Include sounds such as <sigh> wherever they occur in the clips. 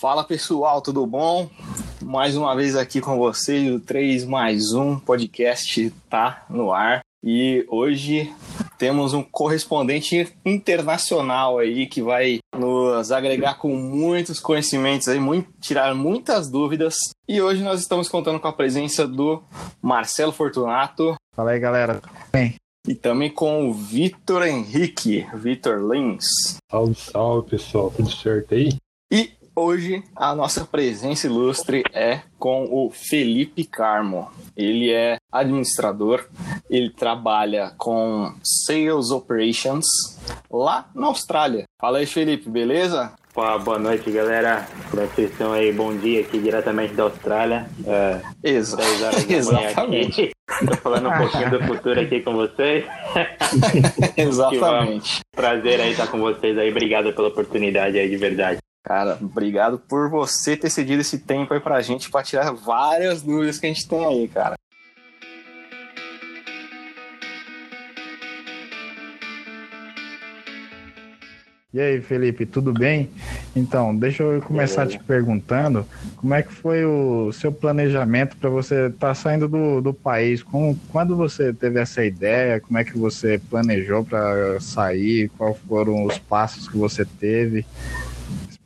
Fala pessoal, tudo bom? Mais uma vez aqui com vocês, o 3 mais 1 podcast tá no ar. E hoje temos um correspondente internacional aí que vai nos agregar com muitos conhecimentos aí, muito, tirar muitas dúvidas. E hoje nós estamos contando com a presença do Marcelo Fortunato. Fala aí, galera. Bem. E também com o Vitor Henrique, Vitor Lins. Salve, salve, pessoal. Tudo certo aí? E hoje a nossa presença ilustre é com o Felipe Carmo. Ele é administrador, ele trabalha com Sales Operations lá na Austrália. Fala aí, Felipe, beleza? Pô, boa noite, galera. Como é que vocês estão aí? Bom dia aqui diretamente da Austrália. É, Exa <laughs> exatamente. Estou falando um pouquinho do futuro aqui com vocês. <laughs> exatamente. Prazer aí estar com vocês aí. Obrigado pela oportunidade aí, de verdade. Cara, obrigado por você ter cedido esse tempo aí pra gente pra tirar várias dúvidas que a gente tem aí, cara. E aí, Felipe, tudo bem? Então, deixa eu começar te perguntando como é que foi o seu planejamento para você estar tá saindo do, do país? Como, quando você teve essa ideia? Como é que você planejou para sair? Quais foram os passos que você teve?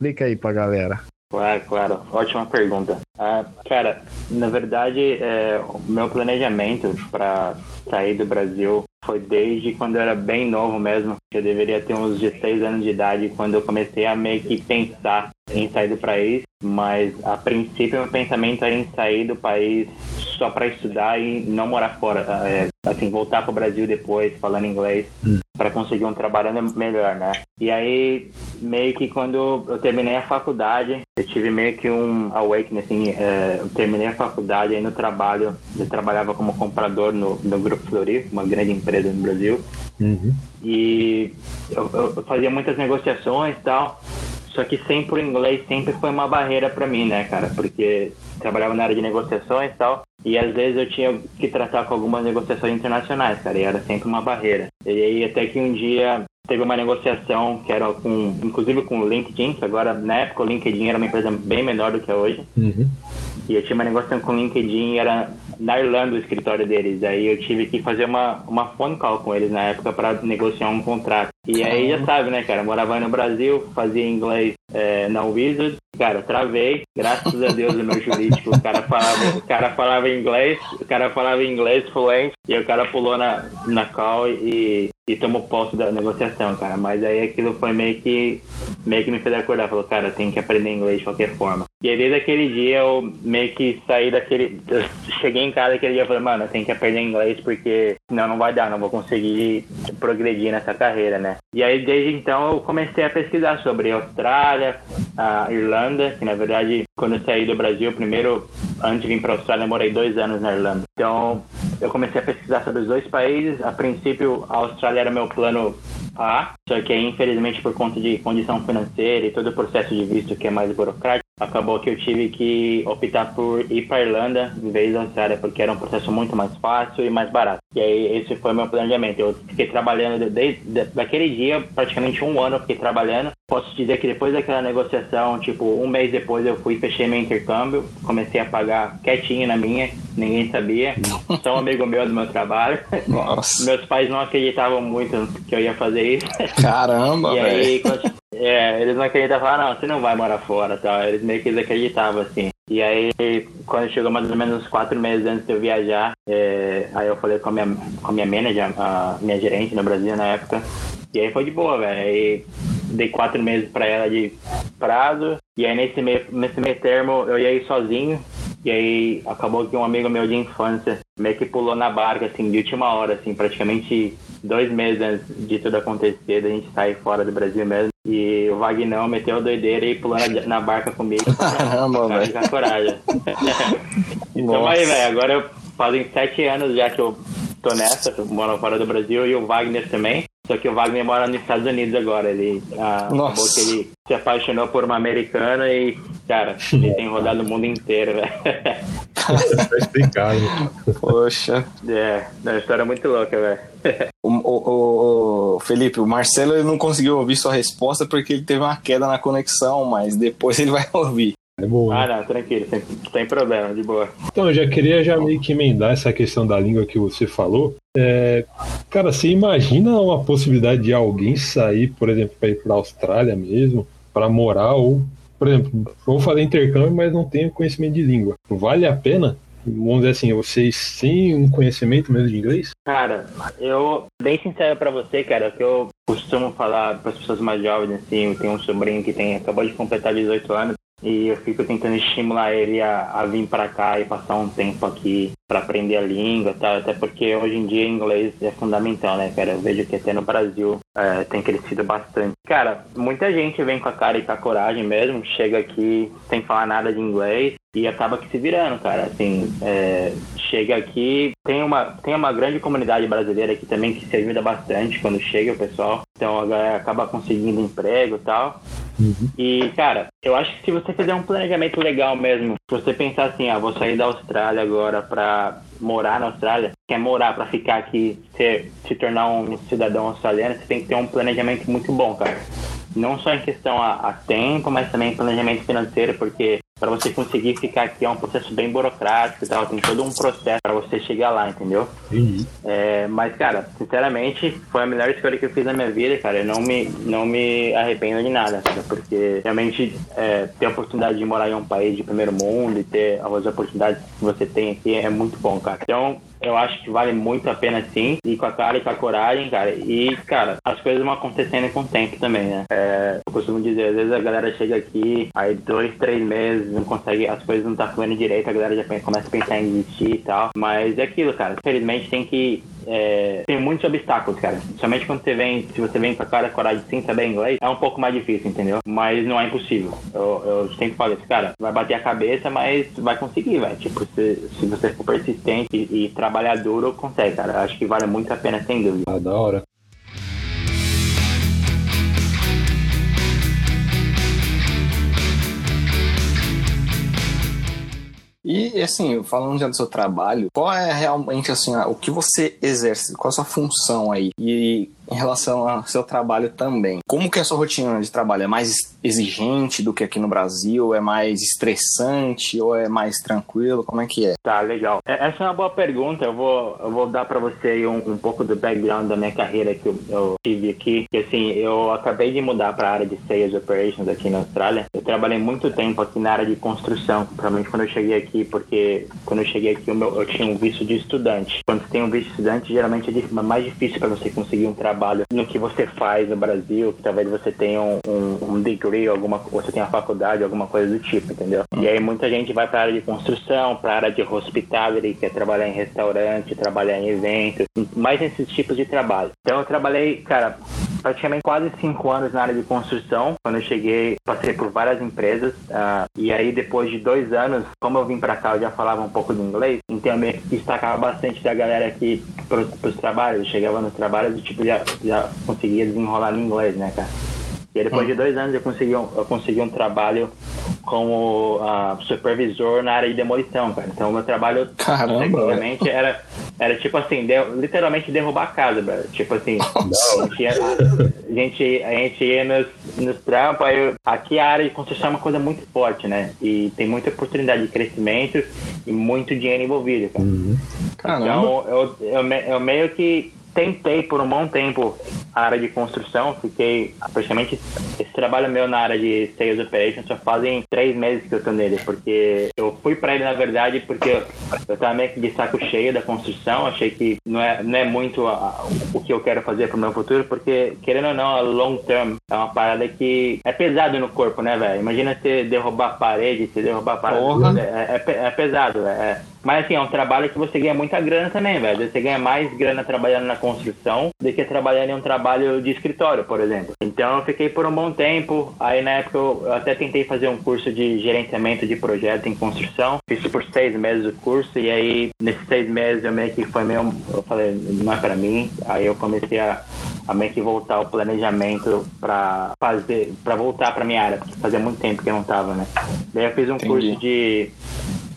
Explica aí pra galera. Claro, claro. Ótima pergunta. Ah, cara, na verdade, é, o meu planejamento para sair do Brasil foi desde quando eu era bem novo mesmo. Eu deveria ter uns 16 anos de idade quando eu comecei a meio que pensar em sair do país. Mas a princípio, meu pensamento era em sair do país só para estudar e não morar fora. É, assim, voltar para o Brasil depois, falando inglês, hum. para conseguir um trabalho melhor, né? E aí, meio que quando eu terminei a faculdade, eu tive meio que um awakening, assim, é, eu terminei a faculdade aí no trabalho, eu trabalhava como comprador no, no Grupo uma grande empresa no Brasil, uhum. e eu, eu fazia muitas negociações e tal, só que sempre o inglês sempre foi uma barreira para mim, né, cara? Porque trabalhava na área de negociações e tal, e às vezes eu tinha que tratar com algumas negociações internacionais, cara, e era sempre uma barreira. E aí até que um dia teve uma negociação que era com, inclusive com o LinkedIn, que agora na época o LinkedIn era uma empresa bem menor do que é hoje. Uhum. E eu tinha uma negociação com o LinkedIn, era na Irlanda o escritório deles. Aí eu tive que fazer uma, uma phone call com eles na época para negociar um contrato. E aí já sabe, né, cara? Morava no Brasil, fazia inglês é, na Wizard. Cara, travei, graças a Deus o meu jurídico. O cara falava, o cara falava inglês, o cara falava inglês fluente, e o cara pulou na, na call e, e tomou posse da negociação, cara. Mas aí aquilo foi meio que meio que me fez acordar. Falou, cara, tem que aprender inglês de qualquer forma. E aí desde aquele dia eu meio que saí daquele. Cheguei em casa aquele dia e falei, mano, tenho que aprender inglês porque senão não vai dar, não vou conseguir progredir nessa carreira, né? E aí desde então eu comecei a pesquisar sobre Austrália, a Irlanda, que na verdade quando eu saí do Brasil, primeiro, antes de vir para a Austrália, eu morei dois anos na Irlanda. Então eu comecei a pesquisar sobre os dois países. A princípio, a Austrália era meu plano A, só que aí, infelizmente, por conta de condição financeira e todo o processo de visto que é mais burocrático, acabou que eu tive que optar por ir para Irlanda em vez da Austrália, porque era um processo muito mais fácil e mais barato. E aí esse foi meu planejamento. Eu fiquei trabalhando desde daquele dia, praticamente um ano eu fiquei trabalhando. Posso dizer que depois daquela negociação, tipo, um mês depois eu fui fechei meu intercâmbio, comecei a pagar quietinho na minha, ninguém sabia. Só um amigo meu do meu trabalho. Nossa. Meus pais não acreditavam muito que eu ia fazer isso. Caramba, E aí, é, eles não acreditavam, ah, não, você não vai morar fora, tal. Eles meio que desacreditavam, assim. E aí, quando chegou mais ou menos quatro meses antes de eu viajar, é, aí eu falei com a minha, com a minha manager, a minha gerente no Brasil na época, e aí foi de boa, velho. Aí dei quatro meses pra ela de prazo, e aí nesse meio, nesse meio termo eu ia ir sozinho, e aí acabou que um amigo meu de infância meio que pulou na barca, assim, de última hora, assim, praticamente dois meses antes de tudo acontecer, da gente sair fora do Brasil mesmo. E o Vagnão meteu a doideira e pulou na, na barca comigo. <laughs> Caramba, velho. Com coragem. <laughs> então aí, velho, agora eu, fazem sete anos já que eu tô nessa, moro fora do Brasil e o Wagner também. Só que o Wagner mora nos Estados Unidos agora. Ele ah, acabou que ele se apaixonou por uma americana e, cara, ele tem rodado o mundo inteiro, velho. Tá explicado. Poxa. É, é uma história muito louca, velho. O, o- o- Felipe, o Marcelo ele não conseguiu ouvir sua resposta porque ele teve uma queda na conexão, mas depois ele vai ouvir. É bom. né? Ah, não, tranquilo, sem, sem problema, de boa. Então, eu já queria já meio que emendar essa questão da língua que você falou. É, cara, você imagina uma possibilidade de alguém sair, por exemplo, para ir para a Austrália mesmo, para morar, ou, por exemplo, vou fazer intercâmbio, mas não tenho conhecimento de língua. Vale a pena? Vamos dizer assim, vocês sem um conhecimento mesmo de inglês? Cara, eu, bem sincero pra você, cara, que eu costumo falar para as pessoas mais jovens, assim, eu tenho um sobrinho que tem, acabou de completar 18 anos, e eu fico tentando estimular ele a, a vir pra cá e passar um tempo aqui pra aprender a língua tal, até porque hoje em dia inglês é fundamental, né, cara? Eu vejo que até no Brasil é, tem crescido bastante. Cara, muita gente vem com a cara e com a coragem mesmo, chega aqui sem falar nada de inglês e acaba que se virando, cara. Assim, é, chega aqui, tem uma, tem uma grande comunidade brasileira aqui também que se ajuda bastante quando chega o pessoal. Então a galera acaba conseguindo emprego e tal. E, cara, eu acho que se você fizer um planejamento legal mesmo, se você pensar assim, ah, vou sair da Austrália agora pra morar na Austrália, quer morar pra ficar aqui, ser, se tornar um cidadão australiano, você tem que ter um planejamento muito bom, cara. Não só em questão a, a tempo, mas também planejamento financeiro, porque para você conseguir ficar aqui é um processo bem burocrático e tal, tem todo um processo para você chegar lá, entendeu? Entendi. É, mas, cara, sinceramente, foi a melhor escolha que eu fiz na minha vida, cara. Eu não me, não me arrependo de nada, cara, porque realmente é, ter a oportunidade de morar em um país de primeiro mundo e ter as oportunidades que você tem aqui é muito bom, cara. Então, eu acho que vale muito a pena sim, ir com a cara e com a coragem, cara. E, cara, as coisas vão acontecendo com o tempo também, né? É, eu costumo dizer, às vezes a galera chega aqui, aí dois, três meses, não consegue, as coisas não tá fluindo direito, a galera já começa a pensar em desistir e tal. Mas é aquilo, cara. Infelizmente tem que é, tem muitos obstáculos, cara. Somente quando você vem, se você vem com a cara coragem sem saber inglês, é um pouco mais difícil, entendeu? Mas não é impossível. Eu, eu sempre falo isso, cara, vai bater a cabeça, mas vai conseguir, velho. Tipo, se, se você for persistente e, e trabalhar duro, consegue, cara. Acho que vale muito a pena, sem dúvida. Ah, da hora. E assim, falando já do seu trabalho, qual é realmente assim, o que você exerce? Qual a sua função aí? E em relação ao seu trabalho também. Como que é a sua rotina de trabalho? É mais exigente do que aqui no Brasil? É mais estressante ou é mais tranquilo? Como é que é? Tá, legal. É- Essa é uma boa pergunta. Eu vou, eu vou dar para você aí um, um pouco do background da minha carreira que eu, eu tive aqui. Que assim, eu acabei de mudar para a área de Sales Operations aqui na Austrália. Eu trabalhei muito tempo aqui na área de construção, principalmente quando eu cheguei aqui, porque quando eu cheguei aqui o meu- eu tinha um visto de estudante. Quando você tem um visto de estudante, geralmente é mais difícil para você conseguir um trabalho no que você faz no Brasil, que talvez você tenha um, um, um degree, alguma, você tenha faculdade, alguma coisa do tipo, entendeu? E aí muita gente vai para a área de construção, para a área de hospitality, que é trabalhar em restaurante, trabalhar em evento, mais nesses tipos de trabalho. Então eu trabalhei, cara, praticamente quase cinco anos na área de construção. Quando eu cheguei, passei por várias empresas. ah, e aí, depois de dois anos, como eu vim pra cá, eu já falava um pouco de inglês. Então, que destacava bastante da galera aqui pros, pros trabalhos. Eu chegava nos trabalhos e, tipo, já, já conseguia desenrolar no inglês, né, cara? E aí, depois de dois anos, eu consegui um, eu consegui um trabalho como ah, supervisor na área de demolição, cara. Então, o meu trabalho, Caramba, tecnicamente, era, era tipo assim, de- literalmente derrubar a casa, velho. Tipo assim, a gente ia, a gente, a gente ia nos, nos trampos, aí aqui a área de construção é uma coisa muito forte, né? E tem muita oportunidade de crescimento e muito dinheiro envolvido, cara. Caramba. Então, eu, eu, eu meio que tentei por um bom tempo a área de construção, fiquei praticamente esse trabalho meu na área de sales operations só fazem três meses que eu tô nele, porque eu fui pra ele na verdade porque eu tava meio que de saco cheio da construção, achei que não é, não é muito a- o que eu quero fazer pro meu futuro, porque querendo ou não, a long term é uma parada que é pesado no corpo, né, velho? Imagina você derrubar a parede, você derrubar a parede, é, é, é pesado, é, mas assim, é um trabalho que você ganha muita grana também, velho. Você ganha mais grana trabalhando na construção do que trabalhando em um trabalho de escritório, por exemplo. Então eu fiquei por um bom tempo. Aí na época eu até tentei fazer um curso de gerenciamento de projeto em construção. Fiz por seis meses o curso e aí nesses seis meses eu meio que foi meio. Eu falei, não é pra mim. Aí eu comecei a, a meio que voltar o planejamento pra fazer, pra voltar pra minha área, porque fazia muito tempo que eu não tava, né? Daí eu fiz um Entendi. curso de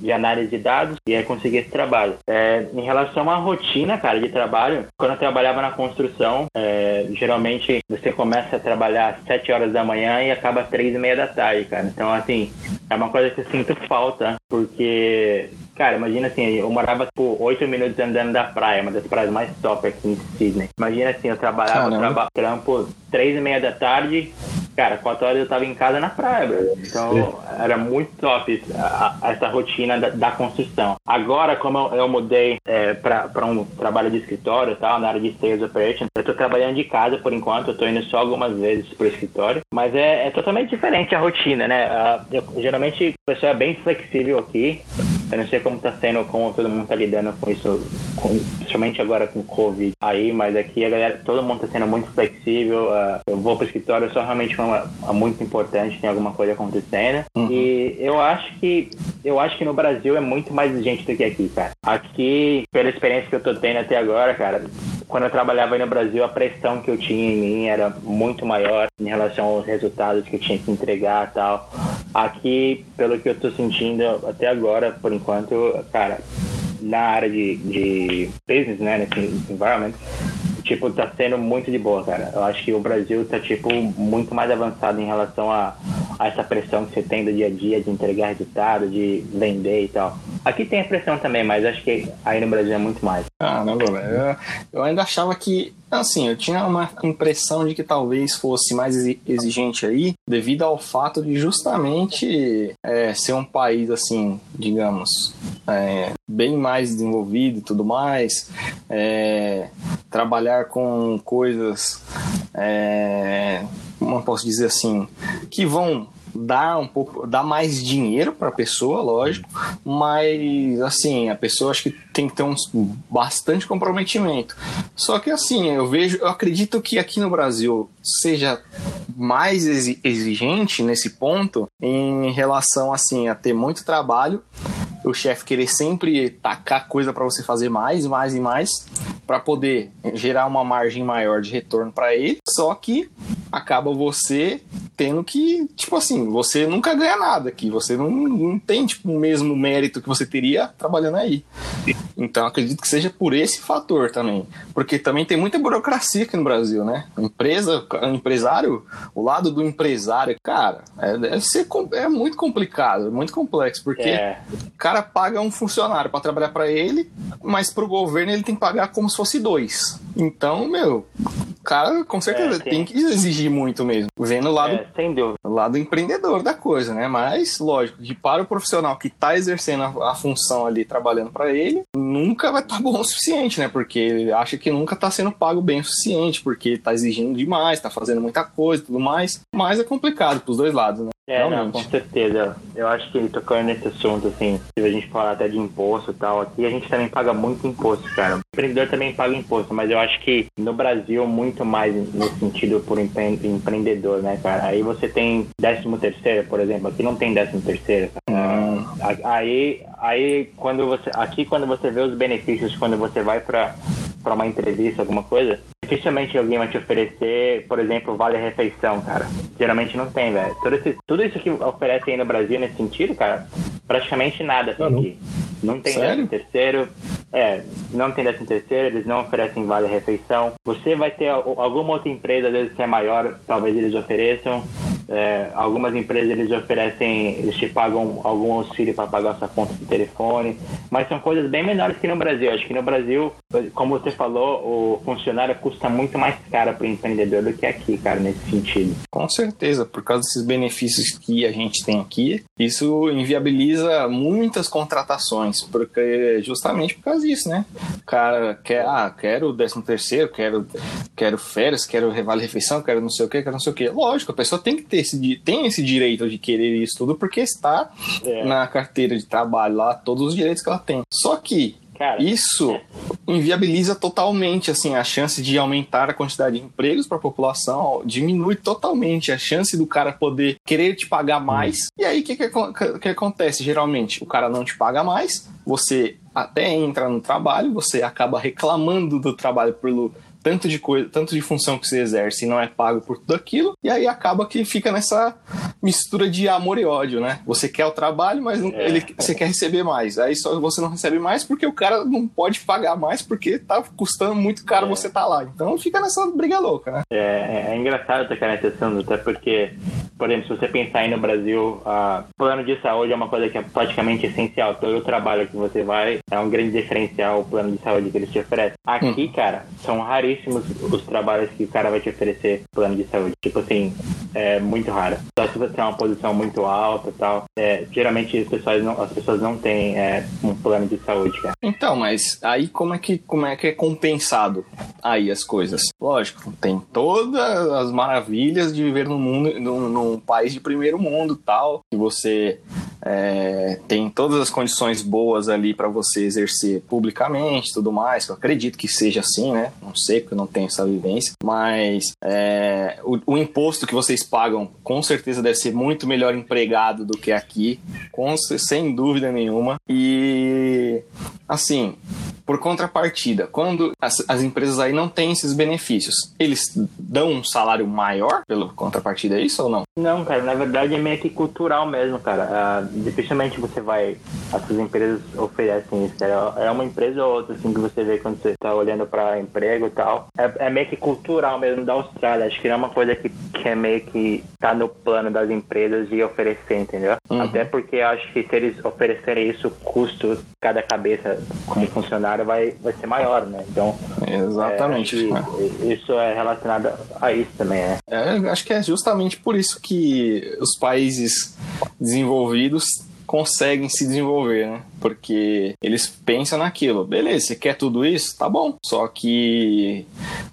de análise de dados e aí consegui esse trabalho. É, em relação à rotina, cara, de trabalho, quando eu trabalhava na construção, é, geralmente você começa a trabalhar às 7 horas da manhã e acaba às 3 e meia da tarde, cara. Então, assim, é uma coisa que eu sinto falta, porque Cara, imagina assim, eu morava tipo 8 minutos andando da praia, uma das praias mais top aqui em Sydney. Imagina assim, eu trabalhava, traba, trampo 3 e meia da tarde, cara, 4 horas eu tava em casa na praia, bro. Então era muito top essa rotina da, da, construção. Agora, como eu, eu mudei é, para um trabalho de escritório tal, na área de sales operation, eu tô trabalhando de casa por enquanto, eu tô indo só algumas vezes pro escritório, mas é, é totalmente diferente a rotina, né? Eu, geralmente o pessoal é bem flexível aqui. Eu não sei como tá sendo, como todo mundo tá lidando com isso, com, principalmente agora com o Covid aí, mas aqui a galera, todo mundo tá sendo muito flexível. Uh, eu vou pro escritório só realmente uma, uma muito importante, tem alguma coisa acontecendo. Uhum. E eu acho que eu acho que no Brasil é muito mais exigente do que aqui, cara. Aqui, pela experiência que eu tô tendo até agora, cara, quando eu trabalhava aí no Brasil, a pressão que eu tinha em mim era muito maior em relação aos resultados que eu tinha que entregar e tal. Aqui, pelo que eu tô sentindo até agora, por enquanto, cara, na área de, de business, né, nesse environment, tipo, tá sendo muito de boa, cara. Eu acho que o Brasil tá, tipo, muito mais avançado em relação a, a essa pressão que você tem do dia a dia de entregar resultado, de vender e tal. Aqui tem a pressão também, mas acho que aí no Brasil é muito mais. Não, velho. Eu ainda achava que, assim, eu tinha uma impressão de que talvez fosse mais exigente aí, devido ao fato de justamente é, ser um país, assim, digamos, é, bem mais desenvolvido e tudo mais, é, trabalhar com coisas, é, como eu posso dizer assim, que vão dar um pouco, dar mais dinheiro para a pessoa, lógico, mas assim, a pessoa acho que tem que ter um bastante comprometimento. Só que assim, eu vejo, eu acredito que aqui no Brasil seja mais exigente nesse ponto em relação assim a ter muito trabalho o chefe querer sempre tacar coisa para você fazer mais, mais e mais, para poder gerar uma margem maior de retorno para ele. Só que acaba você tendo que, tipo assim, você nunca ganha nada aqui, você não, não tem tipo, o mesmo mérito que você teria trabalhando aí. Então acredito que seja por esse fator também, porque também tem muita burocracia aqui no Brasil, né? Empresa, empresário, o lado do empresário, cara, é, deve ser é muito complicado, muito complexo, porque é. cara cara paga um funcionário para trabalhar para ele, mas para o governo ele tem que pagar como se fosse dois. Então, meu, o cara com certeza é, tem que exigir muito mesmo. Vendo o lado, é, lado empreendedor da coisa, né? Mas, lógico, que para o profissional que está exercendo a, a, função ali, trabalhando para ele, nunca vai estar tá bom o suficiente, né? Porque ele acha que nunca está sendo pago bem o suficiente, porque está exigindo demais, está fazendo muita coisa e tudo mais. Mas é complicado para os dois lados, né? É, não, com certeza. Eu acho que tocando nesse assunto, assim, se a gente falar até de imposto e tal, aqui a gente também paga muito imposto, cara. O empreendedor também paga imposto, mas eu acho que no Brasil muito mais no sentido por empre empreendedor, né, cara? Aí você tem 13 terceiro, por exemplo, aqui não tem 13 terceiro, hum. Aí, aí quando você, aqui quando você vê os benefícios, quando você vai para para uma entrevista, alguma coisa, dificilmente alguém vai te oferecer, por exemplo, vale refeição, cara. Geralmente não tem, velho. Tudo, tudo isso que oferecem aí no Brasil nesse sentido, cara, praticamente nada assim, não. aqui. Não tem décimo terceiro, é, não tem décimo terceiro, eles não oferecem vale refeição. Você vai ter alguma outra empresa, às vezes que é maior, talvez eles ofereçam. É, algumas empresas eles oferecem, eles te pagam algum auxílio para pagar sua conta de telefone, mas são coisas bem menores que no Brasil. Acho que no Brasil, como você falou, o funcionário custa muito mais caro para o empreendedor do que aqui, cara, nesse sentido. Com certeza, por causa desses benefícios que a gente tem aqui, isso inviabiliza muitas contratações, porque justamente por causa disso, né? O cara quer, ah, quero o décimo terceiro, quero, quero férias, quero vale refeição, quero não sei o que, quero não sei o que. Lógico, a pessoa tem que ter esse, tem esse direito de querer isso tudo porque está é. na carteira de trabalho lá, todos os direitos que ela tem. Só que Cara, isso inviabiliza totalmente assim a chance de aumentar a quantidade de empregos para a população, diminui totalmente a chance do cara poder querer te pagar mais. E aí o que, que, que, acontece? Geralmente o cara não te paga mais, você até entra no trabalho, você acaba reclamando do trabalho pelo tanto de coisa, tanto de função que você exerce e não é pago por tudo aquilo, e aí acaba que fica nessa mistura de amor e ódio, né? Você quer o trabalho, mas não, É. ele, você quer receber mais. Aí só você não recebe mais porque o cara não pode pagar mais porque tá custando muito caro É. você tá lá. Então fica nessa briga louca, né? É, é engraçado tocar nesse assunto, até porque, por exemplo, se você pensar aí no Brasil, a plano de saúde é uma coisa que é praticamente essencial. Todo o trabalho que você vai é um grande diferencial o plano de saúde que eles te oferecem. Aqui, cara, são raríssimos os trabalhos que o cara vai te oferecer plano de saúde. Tipo assim, é muito raro. Só se você tem uma posição muito alta e tal. É, geralmente as pessoas não, as pessoas não têm é, um plano de saúde, cara. Então, mas aí como é que como é que é compensado aí as coisas? Lógico, tem todas as maravilhas de viver num mundo, num, num país de primeiro mundo, tal, que você é, tem todas as condições boas ali para você exercer publicamente, tudo mais. Eu acredito que seja assim, né? Não sei porque eu não tenho essa vivência, mas é, o, o imposto que vocês pagam com certeza deve ser muito melhor empregado do que aqui, com, sem dúvida nenhuma. E assim, por contrapartida, quando as, as empresas aí não têm esses benefícios, eles dão um salário maior pela contrapartida, é isso ou não? Não, cara, na verdade é meio que cultural mesmo, cara. Ah, dificilmente você vai. Essas empresas oferecem isso, cara. É uma empresa ou outra, assim, que você vê quando você tá olhando pra emprego e tal. É, é meio que cultural mesmo da Austrália. Acho que não é uma coisa que, que é meio que tá no plano das empresas de oferecer, entendeu? Uhum. Até porque acho que se eles oferecerem isso, o custo cada cabeça como funcionário vai, vai ser maior, né? Então. Exatamente. é, que isso é relacionado a isso também, né? É, acho que é justamente por isso que os países desenvolvidos conseguem se desenvolver, né? Porque eles pensam naquilo. Beleza, você quer tudo isso? Tá bom. Só que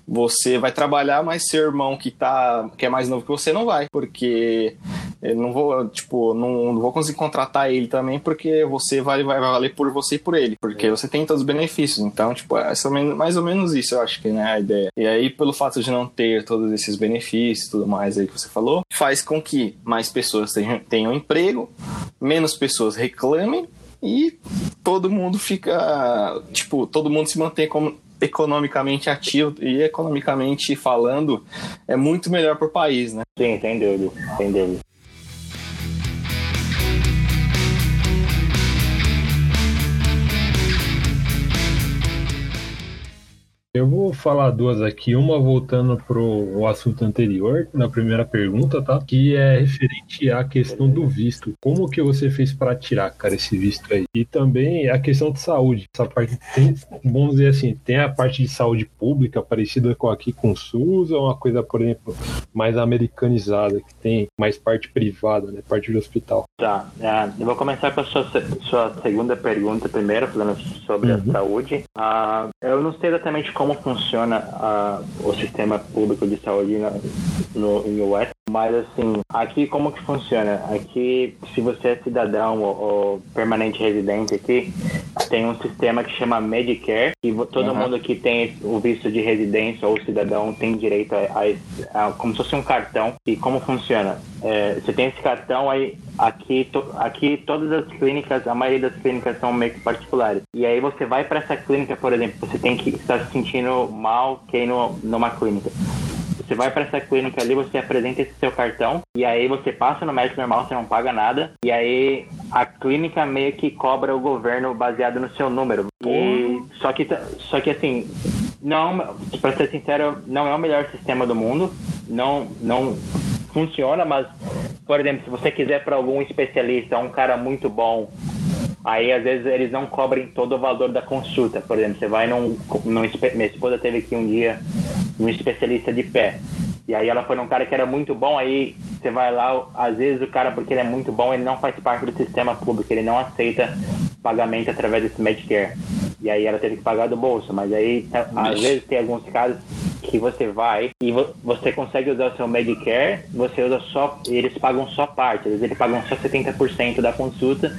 você vai trabalhar, mas seu irmão que tá que é mais novo que você não vai, porque eu não vou, tipo, não, não vou conseguir contratar ele também, porque você vai, vai valer por você e por ele, porque você tem todos os benefícios. Então, tipo, é mais ou menos- isso, eu acho que né, a ideia. E aí, pelo fato de não ter todos esses benefícios e tudo mais aí que você falou, faz com que mais pessoas tenham, tenham emprego, menos pessoas reclamem e todo mundo fica, tipo, todo mundo se mantém como economicamente ativo e economicamente falando é muito melhor para o país, né? Sim, sem dúvida, vou falar duas aqui, uma voltando pro o assunto anterior, na primeira pergunta, tá? Que é referente à questão do visto. Como que você fez para tirar, cara, esse visto aí? E também a questão de saúde. Essa parte tem, vamos dizer assim, tem a parte de saúde pública parecida com aqui com o SUS, ou uma coisa, por exemplo, mais americanizada, que tem mais parte privada, né? Parte do hospital. Tá, ah, eu vou começar com a sua, sua segunda pergunta primeiro, falando sobre Uhum. a saúde. Ah, eu não sei exatamente como funciona ah, o sistema público de saúde na- no, em US, mas assim, aqui como que funciona? Aqui, se você é cidadão ou, ou permanente residente aqui, tem um sistema que chama Medicare, e todo Uhum. mundo que tem o visto de residência ou cidadão tem direito a, a a- como se fosse um cartão. E como funciona? É, você tem esse cartão aí, aqui, to- aqui todas as clínicas, a maioria das clínicas são meio que particulares. E aí você vai para essa clínica, por exemplo, você tem que estar se sentindo mal que ir no, numa clínica. Você vai para essa clínica ali, você apresenta esse seu cartão e aí você passa no médico normal, você não paga nada. E aí a clínica meio que cobra o governo baseado no seu número. E só que tá- só que assim, não, para ser sincero, não é o melhor sistema do mundo. Não não funciona, mas por exemplo, se você quiser para algum especialista, um cara muito bom, Aí, às vezes, eles não cobrem todo o valor da consulta. Por exemplo, você vai num, num. Minha esposa teve aqui um dia um especialista de pé. E aí ela foi num cara que era muito bom, aí você vai lá, às vezes o cara, porque ele é muito bom, ele não faz parte do sistema público, ele não aceita pagamento através desse Medicare. E aí ela teve que pagar do bolso, mas aí às Vixe. vezes tem alguns casos que você vai e vo- você consegue usar o seu Medicare, você usa só, eles pagam só parte, às vezes eles pagam só 70% da consulta,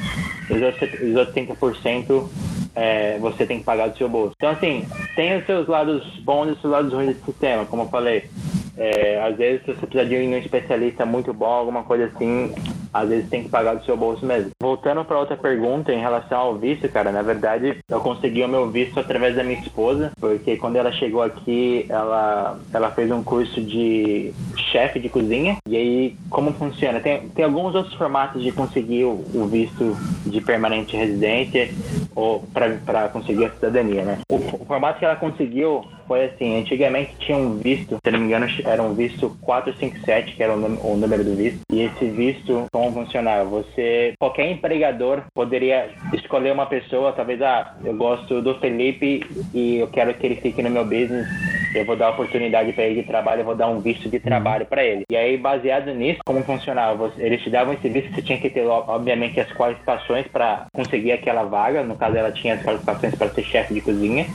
os outros os outros 30% é, você tem que pagar do seu bolso. Então, assim, tem os seus lados bons e os seus lados ruins desse sistema, como eu falei. É, às vezes, se você precisar de num especialista muito bom, alguma coisa assim, às vezes tem que pagar do seu bolso mesmo. Voltando para outra pergunta em relação ao visto, cara, na verdade eu consegui o meu visto através da minha esposa, porque quando ela chegou aqui, ela, ela fez um curso de chefe de cozinha. E aí, como funciona? Tem, tem alguns outros formatos de conseguir o, o visto de permanente residência ou para conseguir a cidadania, né? O, o formato que ela conseguiu foi assim, antigamente tinha um visto, se não me engano, era um visto 457, que era o, o número do visto. E esse visto, como funcionava? Você, qualquer empregador poderia escolher uma pessoa, talvez, ah, eu gosto do Felipe e eu quero que ele fique no meu business eu vou dar oportunidade para ele de trabalho, eu vou dar um visto de trabalho para ele. E aí, baseado nisso, como funcionava? Eles te davam esse visto, você tinha que ter, obviamente, as qualificações para conseguir aquela vaga. No caso, ela tinha as qualificações para ser chefe de cozinha.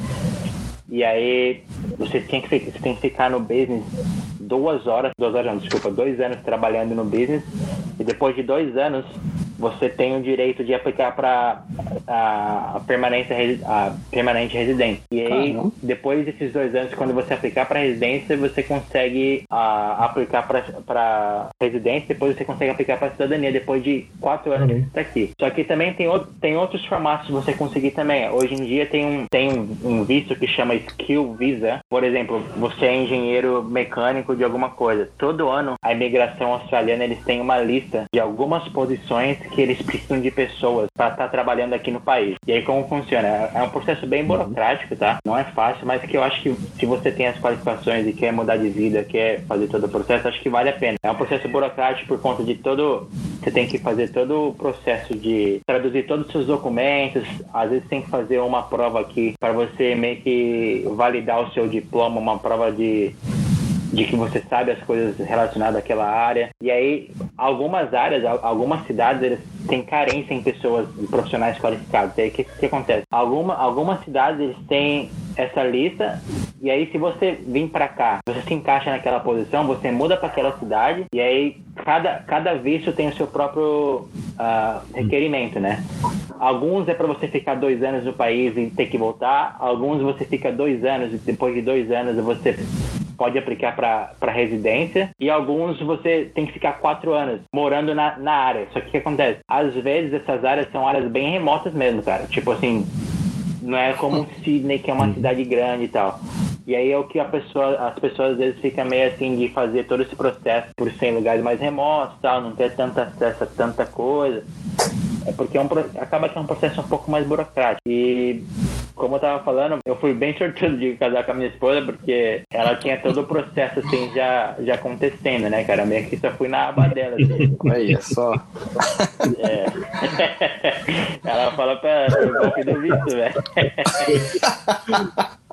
E aí você tinha que você tem que ficar no business duas horas, duas horas não, desculpa, dois anos trabalhando no business e depois de dois anos você tem o direito de aplicar para a permanência a permanente residência. E aí, Caramba. depois desses dois anos, quando você aplicar para residência, você consegue a, aplicar para residência, depois você consegue aplicar para cidadania depois de quatro anos uhum. que você está aqui. Só que também tem, outro, tem outros formatos de você conseguir também. Hoje em dia tem um, tem um, um visto que chama Skill Visa. Por exemplo, você é engenheiro mecânico de alguma coisa. Todo ano, a imigração australiana eles têm uma lista de algumas posições que eles precisam de pessoas para estar tá trabalhando aqui no país. E aí como funciona? É um processo bem burocrático, tá? Não é fácil, mas que eu acho que se você tem as qualificações e quer mudar de vida, quer fazer todo o processo, acho que vale a pena. É um processo burocrático por conta de todo. Você tem que fazer todo o processo de traduzir todos os seus documentos. Às vezes tem que fazer uma prova aqui para você meio que validar o seu diploma, uma prova de de que você sabe as coisas relacionadas àquela área. E aí, algumas áreas, algumas cidades, eles têm carência em pessoas, profissionais qualificados. E aí, o que, que acontece? Alguma, algumas cidades, eles têm essa lista e aí se você vir para cá, você se encaixa naquela posição, você muda para aquela cidade e aí cada, cada visto tem o seu próprio uh, requerimento, né? Alguns é para você ficar dois anos no país e ter que voltar, alguns você fica dois anos e depois de dois anos você pode aplicar para residência e alguns você tem que ficar quatro anos morando na, na área. Só que o que acontece? Às vezes essas áreas são áreas bem remotas mesmo, cara. Tipo assim, não é como Sydney, que é uma cidade grande e tal. E aí é o que pessoa, as pessoas às vezes ficam meio assim de fazer todo esse processo por ser em lugares mais remotos tal, não ter tanta acesso a tanta coisa. É porque é um, acaba que é um processo um pouco mais burocrático. E como eu tava falando, eu fui bem <laughs> sortudo de casar com a minha esposa, porque ela tinha todo o processo assim já, já acontecendo, né, cara? Meio que só fui na aba dela. Assim. Aí, é só. É. <laughs> ela fala pra golpe do visto, velho. <laughs>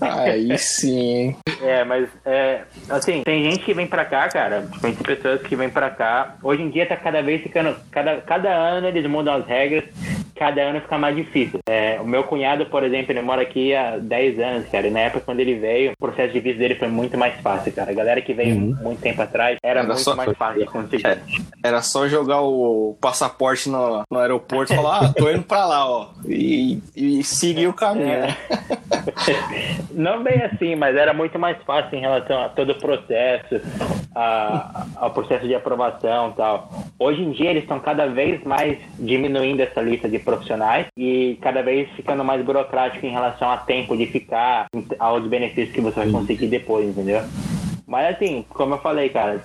Aí sim. É, mas é, assim, tem gente que vem pra cá, cara. Tem pessoas que vêm pra cá. Hoje em dia tá cada vez ficando. Cada, cada ano eles mudam as regras cada ano fica mais difícil. É, o meu cunhado, por exemplo, ele mora aqui há 10 anos, cara. E na época quando ele veio, o processo de visto dele foi muito mais fácil, cara. A galera que veio uhum. muito tempo atrás era, era muito só... mais fácil de conseguir. É, era só jogar o passaporte no, no aeroporto e falar, ah, tô indo pra lá, ó. E, e seguir o caminho, é. <laughs> <laughs> Não bem assim, mas era muito mais fácil em relação a todo o processo, a, ao processo de aprovação tal. Hoje em dia eles estão cada vez mais diminuindo essa lista de profissionais e cada vez ficando mais burocrático em relação a tempo de ficar, aos benefícios que você vai conseguir depois, entendeu? Mas assim, como eu falei, cara,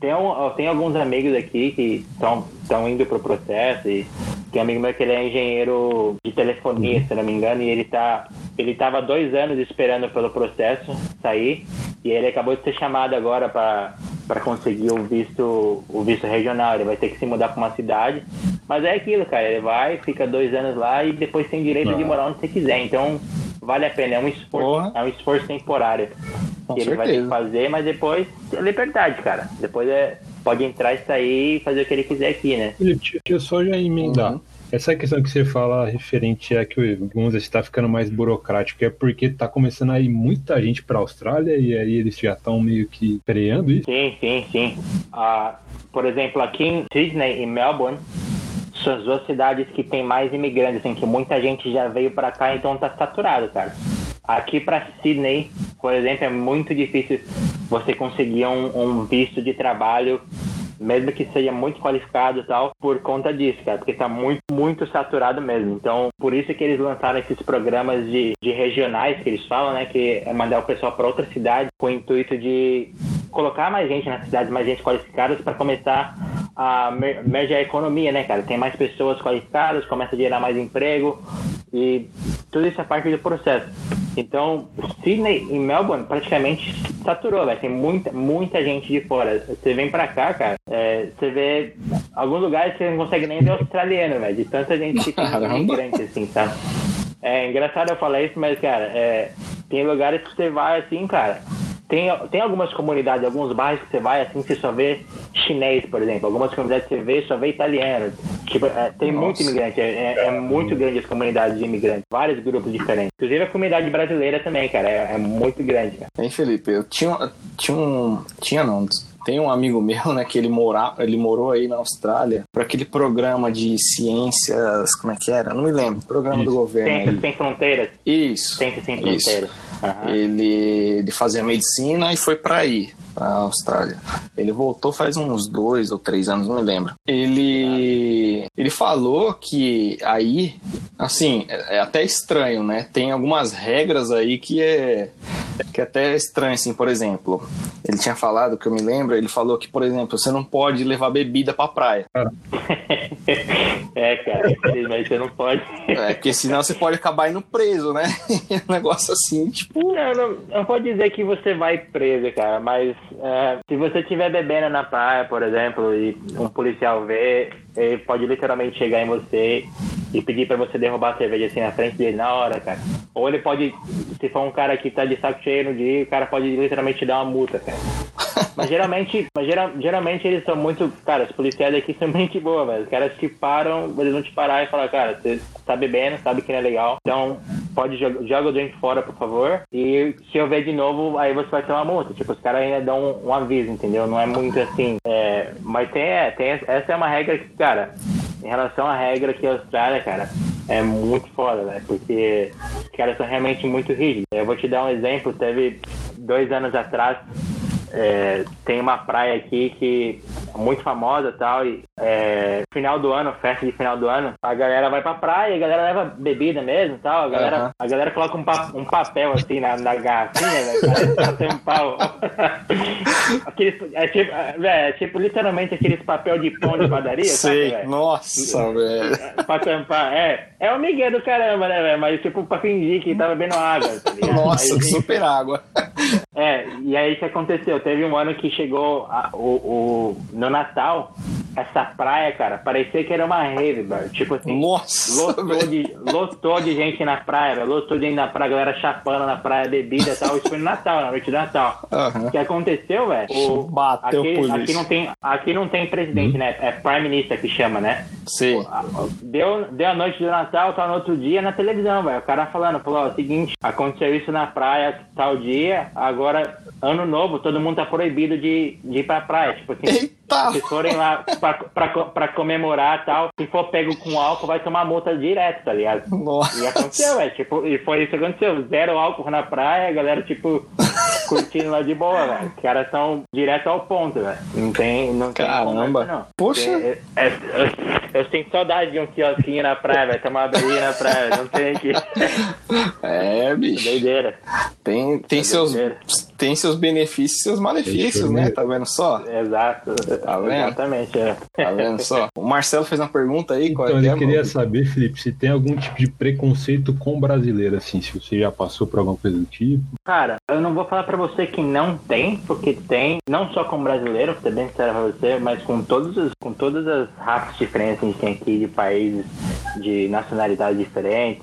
tem, um, tem alguns amigos aqui que estão indo pro processo e tem um amigo meu que ele é engenheiro de telefonia, se não me engano, e ele tá ele estava dois anos esperando pelo processo sair e ele acabou de ser chamado agora para para conseguir o visto o visto regional. Ele vai ter que se mudar para uma cidade. Mas é aquilo cara ele vai fica dois anos lá e depois tem direito de morar onde você quiser. Então vale a pena é um esforço Porra. é um esforço temporário Com que certeza. ele vai ter que fazer mas depois é liberdade cara depois é pode entrar e sair e fazer o que ele quiser aqui né Felipe, deixa eu só já emendar uhum. Essa questão que você fala referente a que o Gunza está ficando mais burocrático é porque está começando a ir muita gente para a Austrália e aí eles já estão meio que freando isso? Sim, sim, sim. Uh, por exemplo, aqui em Sydney e Melbourne, são as duas cidades que tem mais imigrantes, assim, que muita gente já veio para cá, então está saturado, cara. Aqui para Sydney, por exemplo, é muito difícil você conseguir um, um visto de trabalho mesmo que seja muito qualificado e tal, por conta disso, cara, porque tá muito, muito saturado mesmo. Então, por isso que eles lançaram esses programas de, de regionais que eles falam, né, que é mandar o pessoal para outra cidade com o intuito de colocar mais gente nas cidades, mais gente qualificada para começar a merge a economia, né, cara? Tem mais pessoas qualificadas, começa a gerar mais emprego e tudo isso é parte do processo. Então, Sydney e Melbourne praticamente saturou, vai Tem muita, muita gente de fora. Você vem pra cá, cara, é, você vê alguns lugares que você não consegue nem ver australiano, velho, de tanta gente que tem imigrante, assim, sabe? É engraçado eu falar isso, mas, cara, é, tem lugares que você vai assim, cara tem, tem algumas comunidades, alguns bairros que você vai assim, você só vê chinês, por exemplo. Algumas comunidades que você vê, só vê italiano. Tipo, é, tem Nossa. muito imigrante, é, é, é, muito grande as comunidades de imigrantes, vários grupos diferentes. Inclusive a comunidade brasileira também, cara, é, é muito grande. Cara. Hein, Felipe, eu tinha, tinha um. Tinha não, tem um amigo meu, né, que ele, mora, ele morou aí na Austrália para aquele programa de ciências, como é que era? Não me lembro. Programa Isso. do governo. Ciências sem fronteiras. Isso. Ciências sem fronteiras. Isso. Uhum. Ele, ele fazia medicina e foi para aí, para Austrália. Ele voltou faz uns dois ou três anos, não me lembro. Ele, ele falou que aí, assim, é, é até estranho, né? Tem algumas regras aí que é que é até estranho, assim, por exemplo. Ele tinha falado, que eu me lembro, ele falou que, por exemplo, você não pode levar bebida pra praia. é, <laughs> cara, infelizmente você não pode. É, porque senão você pode acabar indo preso, né? <laughs> um negócio assim, tipo. Não, não, não pode dizer que você vai preso, cara, mas é, se você estiver bebendo na praia, por exemplo, e um policial vê, ele pode literalmente chegar em você e pedir para você derrubar a cerveja assim na frente dele na hora, cara. Ou ele pode, se for um cara que tá de saco cheio no dia, o cara pode literalmente te dar uma multa, cara. Mas geralmente, mas geral, geralmente eles são muito. Cara, os policiais aqui são muito boa, velho. Os caras te param, eles vão te parar e falar, cara, você tá bebendo, sabe que não é legal. Então, pode jogar, joga o drink fora, por favor. E se eu ver de novo, aí você vai ter uma multa. Tipo, os caras ainda dão um, um, aviso, entendeu? Não é muito assim. É, mas tem, é, tem, essa é uma regra que, cara, em relação à regra que a Austrália, cara, é muito foda, né? Porque os caras são realmente muito rígidos. Eu vou te dar um exemplo. Teve dois anos atrás, é, tem uma praia aqui que é muito famosa tal, e é, final do ano, festa de final do ano, a galera vai pra praia, a galera leva bebida mesmo tal, a galera, uhum. a galera coloca um, pa um papel assim na, na garrafinha, parece um pau. <laughs> aqueles, é, tipo, é, tipo, literalmente aqueles papel de pão de padaria, Sei, sabe, nossa, <laughs> velho. Pra tampar, é. É o Miguel do caramba, né, velho? Mas tipo, pra fingir que tava bebendo água, tá Nossa, aí, super água. É, e aí o que aconteceu? Teve um ano que chegou a, o, o, no Natal, essa praia, cara, parecia que era uma rave, bro. Tipo assim, Nossa, lotou de, lotou de gente na praia, lotou de gente na praia, galera chapando na praia, bebida e tal. Isso foi no Natal, na noite de Natal. Uhum. O que aconteceu, velho? Bateu aqui, aqui não tem Aqui não tem presidente, uhum. né? É Prime Minister que chama, né? Sim. Deu, deu a noite do Natal, tá no outro dia na televisão, velho. O cara falando, falou, ó, seguinte, aconteceu isso na praia tal dia, agora, ano novo, todo mundo tá proibido de, de ir pra praia. Tipo assim, Eita. se forem lá pra, pra, pra comemorar tal, se for pego com álcool, vai tomar multa direto, tá ligado? Nossa. E aconteceu, velho. Tipo, e foi isso que aconteceu. Zero álcool na praia, a galera, tipo, curtindo lá de boa, velho. Os caras são direto ao ponto, velho. Não tem, não tem Caramba. não. Poxa. É, é, eu, eu sinto saudade de um quiosquinho na praia, velho. Tomar uma belinha na praia. Não tem aqui. <laughs> É, bicho. Doideira. Tem, tem, seus, tem seus benefícios e seus malefícios, né? Tá vendo só? Exato. Tá vendo? Exatamente, é. Tá vendo só? O Marcelo fez uma pergunta aí. Então, qual é ele é, queria saber, Felipe, se tem algum tipo de preconceito com brasileiro, assim, se você já passou por alguma coisa do tipo. Cara, eu não vou falar pra você que não tem, porque tem, não só com brasileiro, ser bem sincero pra você, mas com todos os, com todas as raças diferentes que a gente tem aqui de países, de nacionalidades diferentes.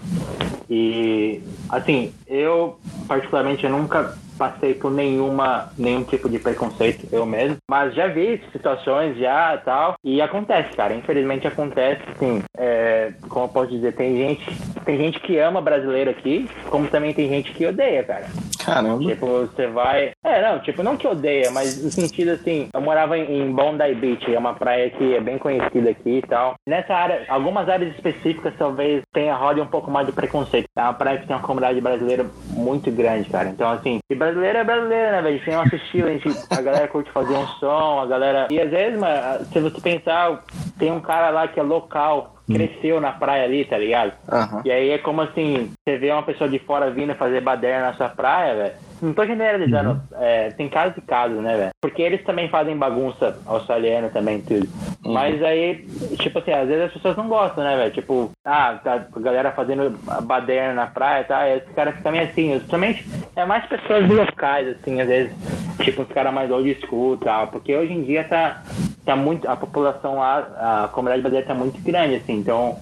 E, assim, eu, particularmente, eu nunca passei por nenhuma, nenhum tipo de preconceito, eu mesmo. Mas já vi situações já tal. E acontece, cara. Infelizmente acontece, sim. É, como eu posso dizer, tem gente, tem gente que ama brasileiro aqui, como também tem gente que odeia, cara. Caramba. Tipo, você vai. É, não, tipo, não que odeia, mas no sentido assim, eu morava em, em Bondi Beach, é uma praia que é bem conhecida aqui e tal. Nessa área, algumas áreas específicas talvez tenha roda um pouco mais de preconceito. É uma praia que tem uma comunidade brasileira muito grande, cara. Então, assim, brasileiro é brasileiro, né, velho? A gente tem nosso estilo, a, gente, a galera curte fazer um som, a galera. E às vezes, mano, se você pensar, tem um cara lá que é local, cresceu na praia ali, tá ligado? Aham. E aí é como assim, você vê uma pessoa de fora vindo fazer baderna na sua praia, velho. Não tô generalizando, é, tem casos e casos, né, velho? Porque eles também fazem bagunça australiana também, tudo. Mas aí, tipo assim, às vezes as pessoas não gostam, né, velho? Tipo, ah, tá a galera fazendo baderna na praia, tá? E esse cara fica meio assim, principalmente é mais pessoas locais, assim, às vezes, tipo, os caras mais old school e tal. Porque hoje em dia tá, tá muito, a população lá, a comunidade brasileira tá muito grande, assim, então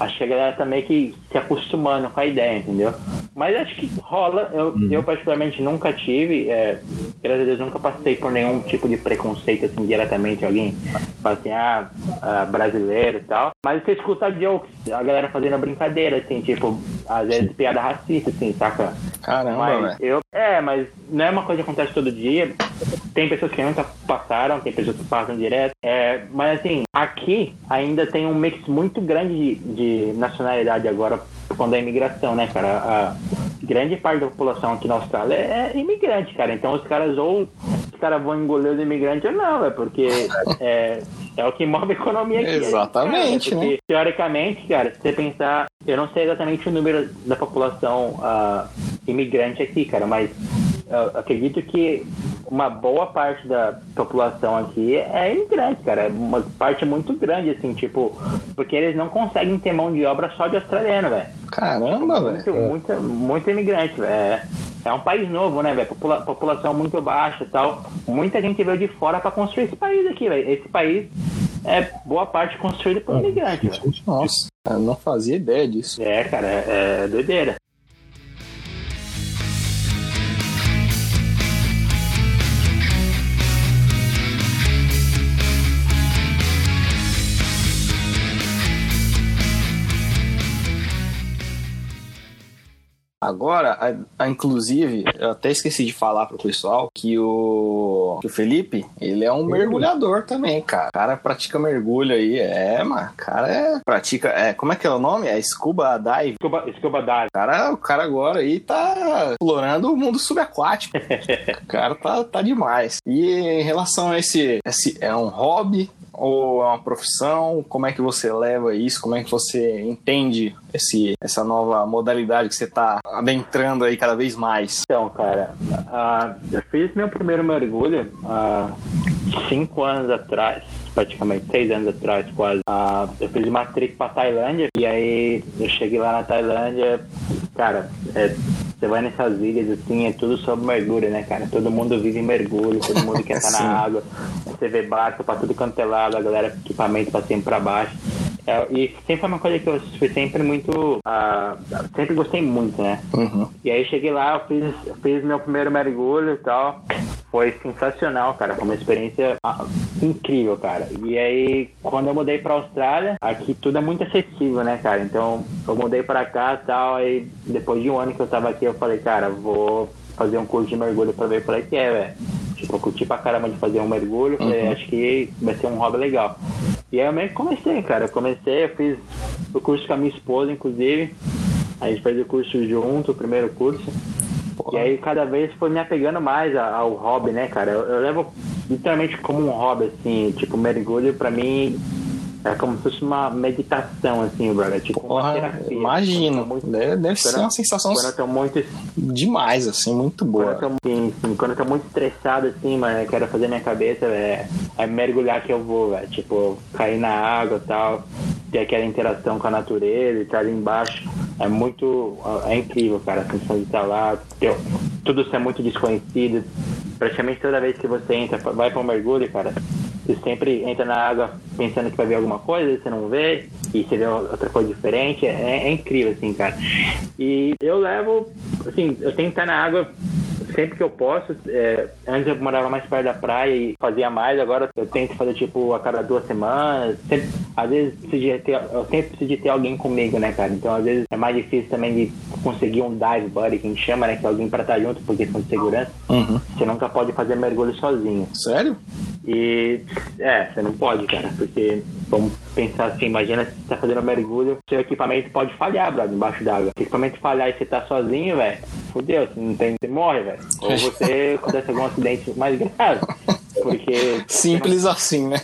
acho que a galera tá meio que se acostumando com a ideia, entendeu? Mas acho que rola, eu, eu particularmente nunca tive, é, graças a Deus nunca passei por nenhum tipo de preconceito assim diretamente, alguém fala assim, ah, ah, brasileiro e tal. Mas você escuta jokes, a galera fazendo brincadeira, assim, tipo, às vezes piada racista, assim, saca? Caramba, Mas eu, é, mas não é uma coisa que acontece todo dia. Tem pessoas que nunca passaram, tem pessoas que passam direto. É, mas assim, aqui ainda tem um mix muito grande de, de nacionalidade agora conta da imigração, né, cara? A grande parte da população aqui na Austrália é imigrante, cara. Então os caras ou os caras vão engolir os imigrantes ou não, é porque <laughs> é, é o que move a economia aqui. Exatamente, Porque, né? Teoricamente, cara, se você pensar, eu não sei exatamente o número da população ah, imigrante aqui, cara, mas eu acredito que uma boa parte da população aqui é imigrante, cara. É uma parte muito grande, assim, tipo, porque eles não conseguem ter mão de obra só de australiano, velho. Caramba, velho. Muito, muito, muito imigrante, velho. É, é um país novo, né, velho? Popula população muito baixa e tal. Muita gente veio de fora pra construir esse país aqui, velho. Esse país é boa parte construído por imigrante, velho. Nossa, eu não fazia ideia disso. É, cara, é, é doideira. Agora, a, a- inclusive, eu até esqueci de falar pro pessoal que o, que o Felipe, ele é um mergulhador também, cara. O cara pratica mergulho aí, é, mano. O cara é, pratica, é, como é que é o nome? É scuba dive. Scuba, scuba dive. O cara, o cara agora aí tá explorando o mundo subaquático. <laughs> o cara tá, tá demais. E em relação a esse, esse, é um hobby ou é uma profissão? Como é que você leva isso? Como é que você entende esse, essa nova modalidade que você tá adentrando aí cada vez mais? Então, cara, ah, eu fiz meu primeiro mergulho há cinco anos atrás, praticamente seis anos atrás, quase. Ah, eu fiz uma trip pra Tailândia e aí eu cheguei lá na Tailândia, cara, é, você vai nessas ilhas assim, é tudo sobre mergulho, né, cara? Todo mundo vive em mergulho, todo mundo quer <laughs> estar na água, você vê barco pra tudo quanto é lado, a galera com equipamento pra cima e pra baixo. É, e sempre foi uma coisa que eu fui sempre muito. ah, sempre gostei muito, né? Uhum. E aí cheguei lá, eu fiz, eu fiz meu primeiro mergulho e tal. Foi sensacional, cara. Foi uma experiência ah, incrível, cara. E aí, quando eu mudei pra Austrália, aqui tudo é muito acessível, né, cara? Então, eu mudei pra cá e tal. Aí, depois de um ano que eu tava aqui, eu falei, cara, vou fazer um curso de mergulho pra ver qual é que é, velho. Tipo, eu curti pra caramba de fazer um mergulho. Falei, acho que vai ser um hobby legal. E aí eu meio que comecei, cara. Eu comecei, eu fiz o curso com a minha esposa, inclusive. A gente fez o curso junto, o primeiro curso. E aí cada vez foi me apegando mais ao hobby, né, cara? Eu, eu levo literalmente como um hobby, assim, tipo, mergulho pra mim é como se fosse uma meditação, assim, brother. Tipo, Porra, terapia. imagino. Quando muito- Deve, deve ser quando- uma sensação Quando eu tô muito demais, assim, muito quando boa. eu, tô, sim, sim, quando eu tô muito estressado, assim, mano, eu quero fazer minha cabeça, é, é mergulhar que eu vou, velho. Tipo, cair na água e tal, ter aquela interação com a natureza e estar ali embaixo. É muito. É incrível, cara, a sensação de estar lá, ter- tudo ser muito desconhecido. Praticamente toda vez que você entra, vai pra um mergulho, cara, você sempre entra na água pensando que vai ver alguma coisa, você não vê, e você vê outra coisa diferente. É, é incrível, assim, cara. E eu levo, assim, eu tenho que estar na água sempre que eu posso. É, antes eu morava mais perto da praia e fazia mais, agora eu tento fazer tipo a cada duas semanas. Sempre, às vezes ter, eu sempre preciso de ter alguém comigo, né, cara? Então às vezes é mais difícil também de conseguir um dive buddy, que a gente chama, né? Que é alguém pra estar junto por questão de segurança, Uhum. você nunca pode fazer mergulho sozinho. Sério? E é, você não pode, cara, porque vamos pensar assim, imagina se você tá fazendo um mergulho, seu equipamento pode falhar, brother, embaixo d'água. Se o equipamento falhar e você tá sozinho, velho, fudeu, você não tem, você morre, velho. Ou você acontece algum acidente mais grave. Porque Simples assim, né?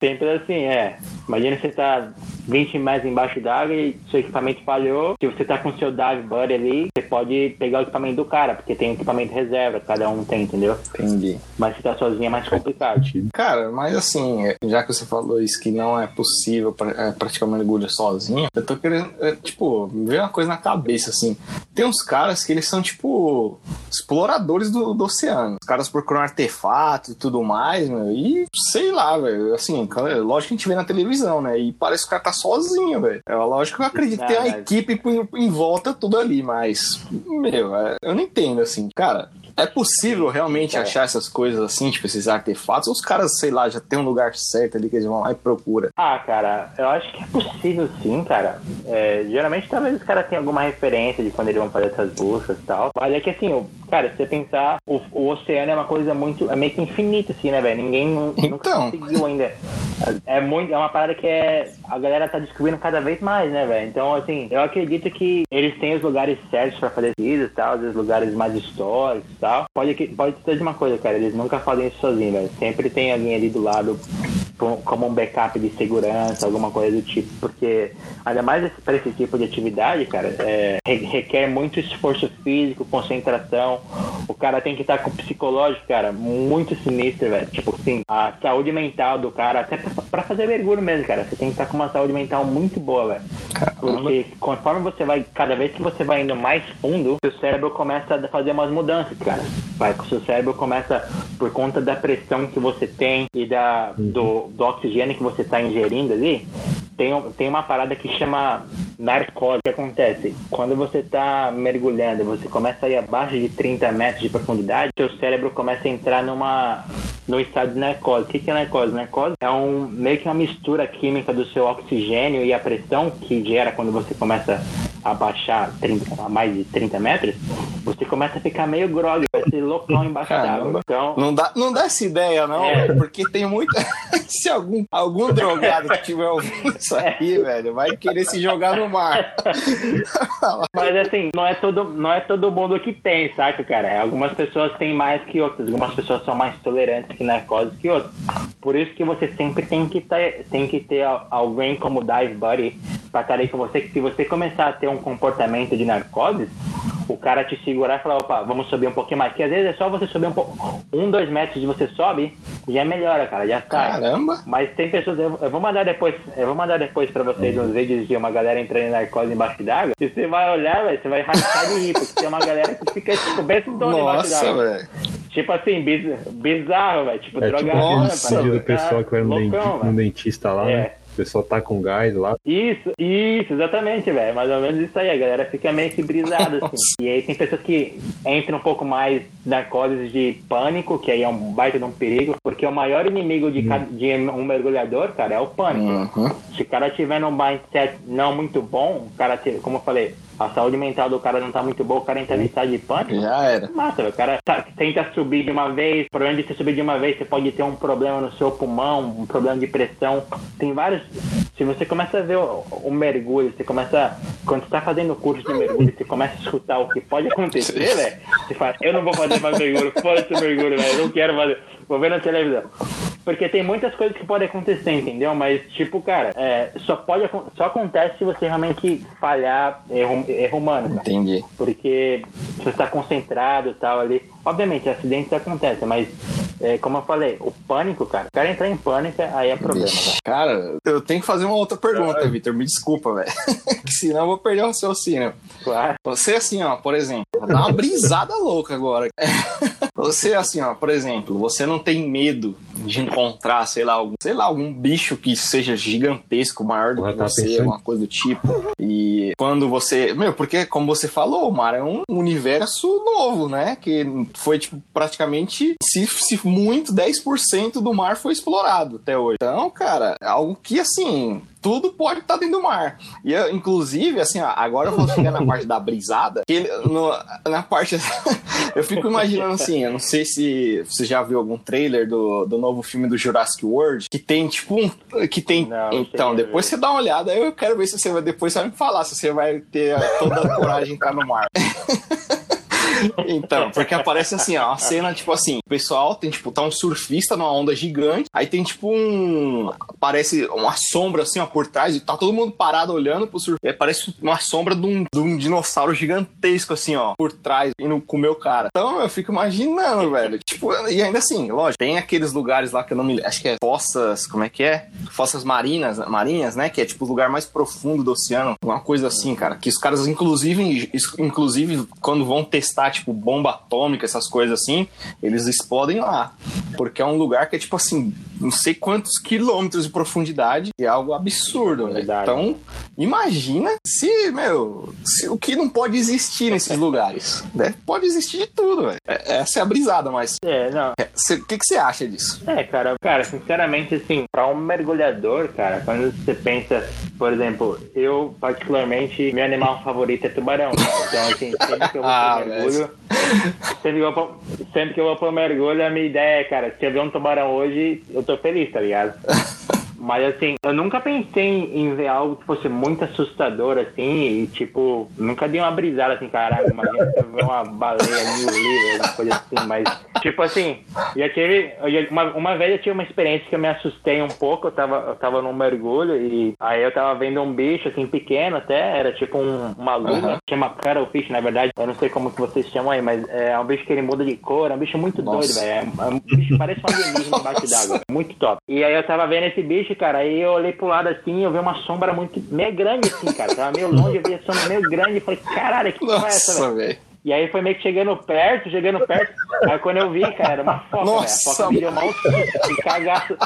Sempre assim, é. Imagina você tá 20 metros embaixo d'água e seu equipamento falhou. Se você tá com seu dive buddy ali, pode pegar o equipamento do cara, porque tem equipamento reserva, cada um tem, entendeu? Entendi. Mas se tá sozinho é mais complicado. Cara, mas assim, já que você falou isso, que não é possível é, praticar mergulho sozinho, eu tô querendo, é, tipo, ver uma coisa na cabeça, assim. Tem uns caras que eles são, tipo, exploradores do, do oceano. Os caras procuram artefatos e tudo mais, meu, e sei lá, velho. Assim, lógico que a gente vê na televisão, né? E parece que o cara tá sozinho, velho. É lógico que eu acredito que tem uma mas- equipe em volta tudo ali, mas, meu, é, eu não entendo, assim, cara. É possível realmente É. achar essas coisas assim, tipo esses artefatos? Ou os caras, sei lá, já tem um lugar certo ali que eles vão lá e procuram? Ah, cara, eu acho que é possível sim, cara. É, geralmente talvez os caras tenham alguma referência de quando eles vão fazer essas buscas e tal. Mas é que assim, o- cara, se você pensar, o, o oceano é uma coisa muito. é meio que infinita, assim, né, velho? Ninguém Então. conseguiu ainda. É muito. É uma parada que é. A galera tá descobrindo cada vez mais, né, velho? Então, assim, eu acredito que eles têm os lugares certos pra fazer pesquisas e tal, os lugares mais históricos e tal. Pode, pode ser de uma coisa, cara, eles nunca fazem isso sozinhos, velho. Sempre tem alguém ali do lado com- como um backup de segurança, alguma coisa do tipo, porque ainda mais pra esse tipo de atividade, cara, é, re- requer muito esforço físico, concentração. O cara tem que estar com o psicológico, cara, muito sinistro, velho. Tipo assim, a saúde mental do cara, até pra fazer mergulho mesmo, cara, você tem que estar com uma saúde mental muito boa, velho. Porque conforme você vai, cada vez que você vai indo mais fundo, seu cérebro começa a fazer umas mudanças, cara. Vai, o seu cérebro começa, por conta da pressão que você tem e da, do, do oxigênio que você está ingerindo ali, tem, tem uma parada que chama narcose. O que acontece? Quando você está mergulhando, você começa a ir abaixo de 30 metros de profundidade, seu cérebro começa a entrar numa no estado de narcose. O que é narcose? Narcose é um, meio que uma mistura química do seu oxigênio e a pressão que gera quando você começa a baixar 30, a mais de 30 metros, você começa a ficar meio grog, vai ser loucão embaixo d'água. Então, Não dá, não dá essa ideia, não, É. porque tem muita. <laughs> Se algum, algum drogado que tiver ouvindo isso aí, velho, vai querer se jogar no mar. <laughs> Mas assim, não é todo, não é todo mundo que tem, saca, cara? Algumas pessoas têm mais que outras, algumas pessoas são mais tolerantes que narcose que outras. Por isso que você sempre tem que ter, tem que ter al- alguém como dive buddy pra estar aí com você, que se você começar a ter um comportamento de narcose, o cara te segurar e falar, opa, vamos subir um pouquinho mais. Que às vezes é só você subir um pouco, um, dois metros de você sobe, já melhora, cara, já sai. Caramba! Mas tem pessoas, eu, eu vou mandar depois, eu vou mandar depois pra vocês uns vídeos de uma galera entrando em narcose embaixo d'água. E você vai olhar, velho, você vai rachar de rir, porque tem uma galera que fica tipo bem embaixo Nossa, d'água. velho. Tipo assim, biz- bizarro, velho. Tipo, É tipo droga aquele Nossa, do ficar pessoal que vai no, dentista lá, É. né? O pessoal tá com gás lá. Isso, isso, exatamente, velho. Mais ou menos isso aí. A galera fica meio que brisada, <laughs> assim. E aí tem pessoas que entram um pouco mais narcoses de pânico, que aí é um baita de um perigo, porque o maior inimigo de, ca- de um mergulhador, cara, é o pânico. Uhum. Se o cara tiver num mindset não muito bom, o cara, como eu falei, a saúde mental do cara não tá muito boa, o cara entra em estado de pânico. Já era. Massa, velho. o cara tá- tenta subir de uma vez, por onde você subir de uma vez, você pode ter um problema no seu pulmão, um problema de pressão. Tem vários. Se você começa a ver o, o mergulho, você começa. Quando você tá fazendo o curso de mergulho, você começa a escutar o que pode acontecer, velho. Você fala, eu não vou fazer mais mergulho, foda-se o mergulho, velho. Eu não quero fazer. Vou ver na televisão. Porque tem muitas coisas que podem acontecer, entendeu? Mas, tipo, cara, é, só, pode, só acontece se você realmente falhar erro, erro humano, cara Entendi. porque você está concentrado e tal ali. Obviamente, acidentes acontecem, mas é, como eu falei, o pânico, cara, o cara entrar em pânico, aí é problema, velho. Cara, eu tenho que fazer uma outra pergunta, Vitor. Me desculpa, velho. <laughs> que senão eu vou perder o raciocínio. Claro. Você, assim, ó, por exemplo, dá uma brisada louca agora. <laughs> Você, assim, ó, por exemplo, você não tem medo de encontrar, sei lá, algum, sei lá, algum bicho que seja gigantesco, maior do que você, pensando. alguma coisa do tipo. E quando você. Meu, porque, como você falou, o mar é um universo novo, né? Que foi, tipo, praticamente, se, se muito, 10% do mar foi explorado até hoje. Então, cara, é algo que, assim, tudo pode estar tá dentro do mar. E eu, inclusive, assim, ó, agora eu vou chegar na <laughs> parte da brisada, que no, na parte. <laughs> eu fico imaginando assim, eu não sei se você já viu algum trailer do, do novo filme do Jurassic World, que tem tipo um. Que tem. Não, então, depois você dá uma olhada, eu quero ver se você vai. Depois você vai me falar se você vai ter toda a coragem de entrar no mar. <laughs> Então, porque aparece assim, ó, a cena, tipo assim, o pessoal tem, tipo, tá um surfista numa onda gigante, aí tem, tipo, um. Parece uma sombra, assim, ó, por trás, e tá todo mundo parado olhando pro surf. E parece uma sombra de um, de um dinossauro gigantesco, assim, ó, por trás, indo comer o cara. Então, eu fico imaginando, velho. Tipo, e ainda assim, lógico, tem aqueles lugares lá que eu não me. Acho que é fossas. Como é que é? Fossas marinas, marinhas, né? Que é, tipo, o lugar mais profundo do oceano. Uma coisa assim, cara. Que os caras, inclusive, inclusive, quando vão testar tipo, bomba atômica, essas coisas assim, eles explodem lá. Porque é um lugar que é, tipo assim, não sei quantos quilômetros de profundidade, é algo absurdo, né? Então, imagina se, meu, se o que não pode existir nesses lugares. Né? Pode existir de tudo, velho. É, essa é a brisada, mas. É, não. É, o que, que você acha disso? É, cara, cara, sinceramente, assim, pra um mergulhador, cara, quando você pensa, por exemplo, eu, particularmente, meu animal favorito é tubarão. Então, assim, sempre que eu vou <laughs> ah, mergulho, sempre, que eu vou, sempre que eu vou pro mergulho, a minha ideia é, cara, se eu ver um tubarão hoje, eu tô feliz, tá ligado? <laughs> Mas assim, eu nunca pensei em ver algo que fosse muito assustador, assim, e tipo, nunca dei uma brisada assim, caralho, imagina você ver uma baleia mil livros, coisa assim, mas, tipo assim, já tive. Uma, uma vez eu tive uma experiência que eu me assustei um pouco, eu tava, eu tava num mergulho e aí eu tava vendo um bicho assim, pequeno até, era tipo um, uma lua, uhum. chama cuttlefish, na verdade, eu não sei como que vocês chamam aí, mas é um bicho que ele muda de cor, é um bicho muito Nossa. doido, velho. É, é um bicho parece um alienígena <laughs> embaixo d'água. Muito top. E aí eu tava vendo esse bicho cara. Aí eu olhei pro lado assim, eu vi uma sombra muito. meio grande, assim, cara. Tava meio longe, eu vi a sombra meio grande. e falei, caralho, que Nossa, é essa, velho? E aí foi meio que chegando perto, chegando perto. Aí quando eu vi, cara, era uma foca, velho. A foca me deu mal cagaço.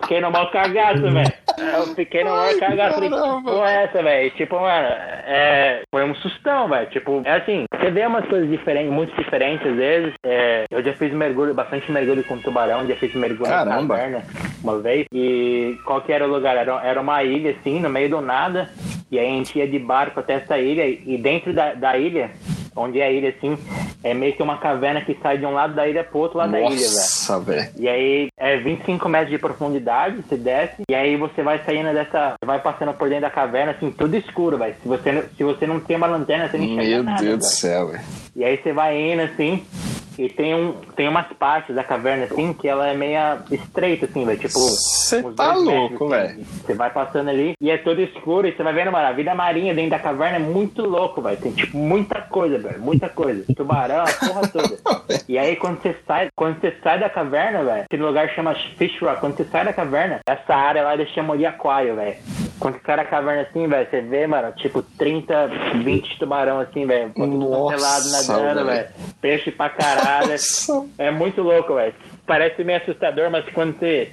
Fiquei no mal cagaço, velho. Eu fiquei no mal cagaço. Falei, porra é essa, velho? Tipo, mano, é... foi um sustão, velho. Tipo, é assim, você vê umas coisas diferentes, muito diferentes às vezes. É... Eu já fiz mergulho, bastante mergulho com tubarão, já fiz mergulho Caramba. na caverna uma vez. E qual que era o lugar? Era, era uma ilha, assim, no meio do nada. E aí a gente ia de barco até essa ilha. E dentro da, da ilha onde é a ilha, assim, é meio que uma caverna que sai de um lado da ilha pro outro lado Nossa, da ilha, velho. Nossa, velho. E aí é 25 metros de profundidade, você desce, e aí você vai saindo dessa. vai passando por dentro da caverna, assim, tudo escuro, velho. Se você, se você não tem uma lanterna, você não enxerga Meu nada. Meu Deus véio. do céu, velho. E aí você vai indo assim, e tem, um, tem umas partes da caverna, assim, que ela é meia estreita, assim, velho. Tipo, você tá louco, assim. velho. Você vai passando ali e é todo escuro e você vai vendo, mano, a vida marinha dentro da caverna é muito louco, velho. Tem, tipo, muita coisa, velho. Muita coisa. Tubarão, a porra toda. <laughs> e aí, quando você sai, quando você sai da caverna, velho, esse lugar chama Fish Rock. Quando você sai da caverna, essa área lá eles chamam de aquário, velho. Quando você sai da caverna assim, velho, você vê, mano, tipo, 30, 20 tubarão assim, velho. Nossa, nadando, velho. Peixe pra caralho. É muito louco, velho. Parece meio assustador, mas quando você,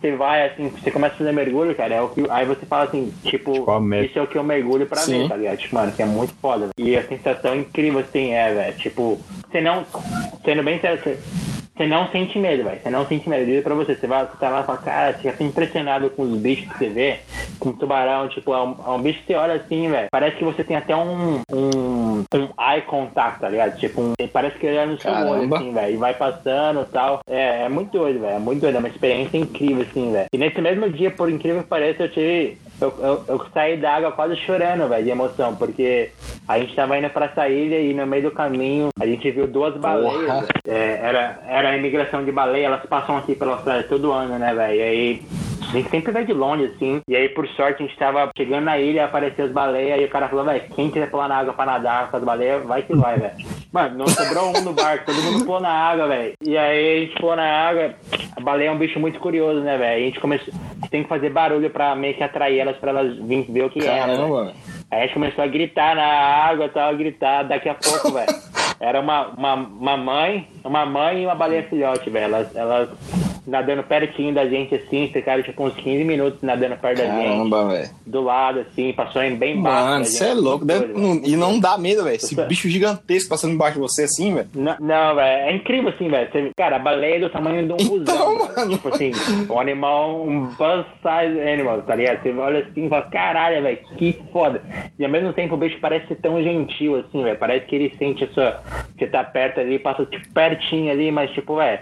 você vai, assim, você começa a fazer mergulho, cara, é o que, aí você fala assim, tipo, tipo isso é o que eu mergulho pra Sim. ver, tá ligado? Tipo, mano, que é muito foda. Véio. E a sensação incrível, assim, é, velho. Tipo, você não, sendo bem sério, você não sente medo, velho. Você não sente medo. Eu digo pra você, você vai você tá lá e fala, cara, você fica impressionado com os bichos que você vê, com o tubarão, tipo, é um, é um bicho que você olha assim, velho. Parece que você tem até um, um, um eye contact, tá ligado? Tipo, um, parece que ele olha no seu olho, assim, velho. E vai passando e tal. É, é muito doido, velho. É muito doido. É uma experiência incrível, assim, velho. E nesse mesmo dia, por incrível que pareça, eu tive eu, eu, eu, saí da água quase chorando, velho, de emoção, porque a gente tava indo pra essa ilha e no meio do caminho a gente viu duas baleias. É, era, era a imigração de baleia, elas passam aqui pela Austrália todo ano, né, velho? E aí a gente sempre vai de longe, assim. E aí, por sorte, a gente tava chegando na ilha, apareceu as baleias, e o cara falou, velho, quem quiser pular na água pra nadar com as baleias, vai que vai, velho. Mano, não sobrou um no barco, todo mundo pulou na água, velho. E aí a gente pulou na água, a baleia é um bicho muito curioso, né, velho? A gente começou. Tem que fazer barulho pra meio que atrair elas pra elas virem ver o que Caramba, é. Caramba, né? Aí a gente começou a gritar na água, tal, a gritar, daqui a pouco, velho. Era uma, uma, uma mãe, uma mãe e uma baleia filhote, velho. Elas, elas nadando pertinho da gente, assim, ficaram tipo uns 15 minutos nadando perto da gente. Caramba, velho. Do lado, assim, passou em bem baixo. Mano, você é louco. deve- não- e não dá medo, velho. Esse bicho gigantesco passando embaixo de você assim, velho. Não, não, velho, é incrível assim, velho. Cara, a baleia é do tamanho de um Então, busão, mano. Tipo assim, um animal, um bus size animal, tá ligado? Você olha assim e fala, caralho, velho, que foda. E ao mesmo tempo o bicho parece ser tão gentil, assim, velho. Parece que ele sente a sua. Você tá perto ali, passa tipo, pertinho ali, mas tipo, velho.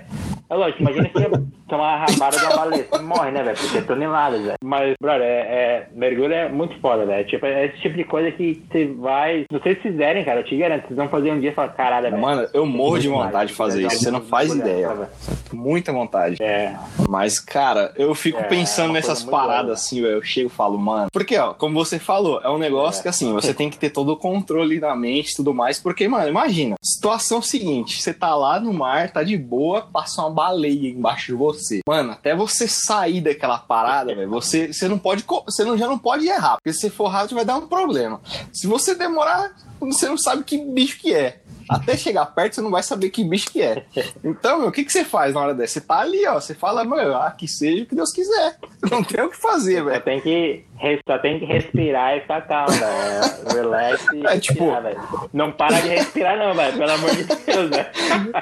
É lógico, imagina se você tomar uma rabada de uma baleia. Você morre, né, velho? Porque é toneladas, velho. Mas, brother, é, é, mergulho é muito foda, velho. Tipo, é esse tipo de coisa que você vai. Se vocês fizerem, cara, eu te garanto, vocês vão fazer um dia e falar, caralho, velho. Mano, eu morro de vontade de fazer isso. Você não faz ideia. velho. Muita vontade. É, Mas, cara, eu fico É, pensando é nessas paradas louca. assim, velho. Eu chego e falo, mano. Porque, ó, como você falou, é um negócio É. que assim, você tem que ter todo o controle na mente e tudo mais. Porque, mano, imagina, situação seguinte: você tá lá no mar, tá de boa, passa uma baleia embaixo de você. Mano, até você sair daquela parada, velho, você, você não pode. Você não, já não pode errar. Porque se for rápido, vai dar um problema. Se você demorar, você não sabe que bicho que é. Até chegar perto, você não vai saber que bicho que é. Então, meu, o que, que você faz na hora dessa? Você tá ali, ó. Você fala, mano, ah, que seja o que Deus quiser. <laughs> Não tem o que fazer, velho. tem que, só tem que respirar e ficar calmo, velho. <laughs> Relax e É, tipo- respirar. Não para de respirar, não, velho. Pelo amor de Deus, velho.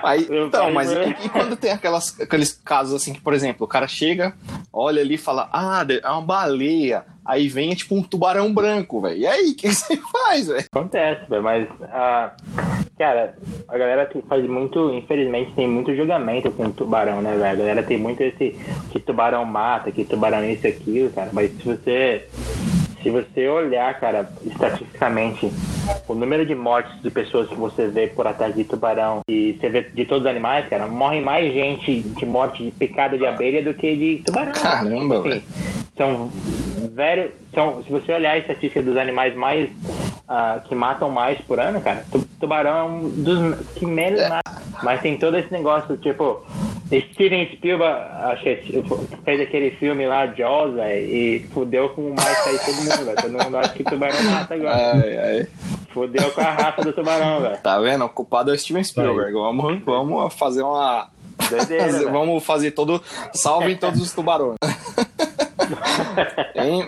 Aí, então, mas e, e quando tem aquelas, aqueles casos assim que, por exemplo, o cara chega, olha ali e fala, ah, é uma baleia. Aí vem é tipo um tubarão branco, velho. E aí, o que você faz, velho? Acontece, velho, mas, ah, cara, a galera que faz muito, infelizmente, tem muito julgamento com tubarão, né, velho? A galera tem muito esse que tubarão mata, que tubarão isso e aquilo, cara, mas se você. Se você olhar, cara, estatisticamente, o número de mortes de pessoas que você vê por ataque de tubarão e você vê de todos os animais, cara, morre mais gente de morte de picada de abelha do que de tubarão. Caramba, Assim, velho. são velho são se você olhar a estatística dos animais mais ah, que matam mais por ano cara tu- tubarão é um dos que menos mata mas tem todo esse negócio tipo Steven Spielberg acho que é- fez aquele filme lá Jaws velho, e fudeu com o mais aí todo mundo velho. todo mundo acha que tubarão mata agora Ai, ai. fudeu com a raça do tubarão velho. Tá vendo? O culpado é o Steven Spielberg. Vamos, vamos fazer uma. Doideira, vamos fazer todo. Salve todos os tubarões. <laughs>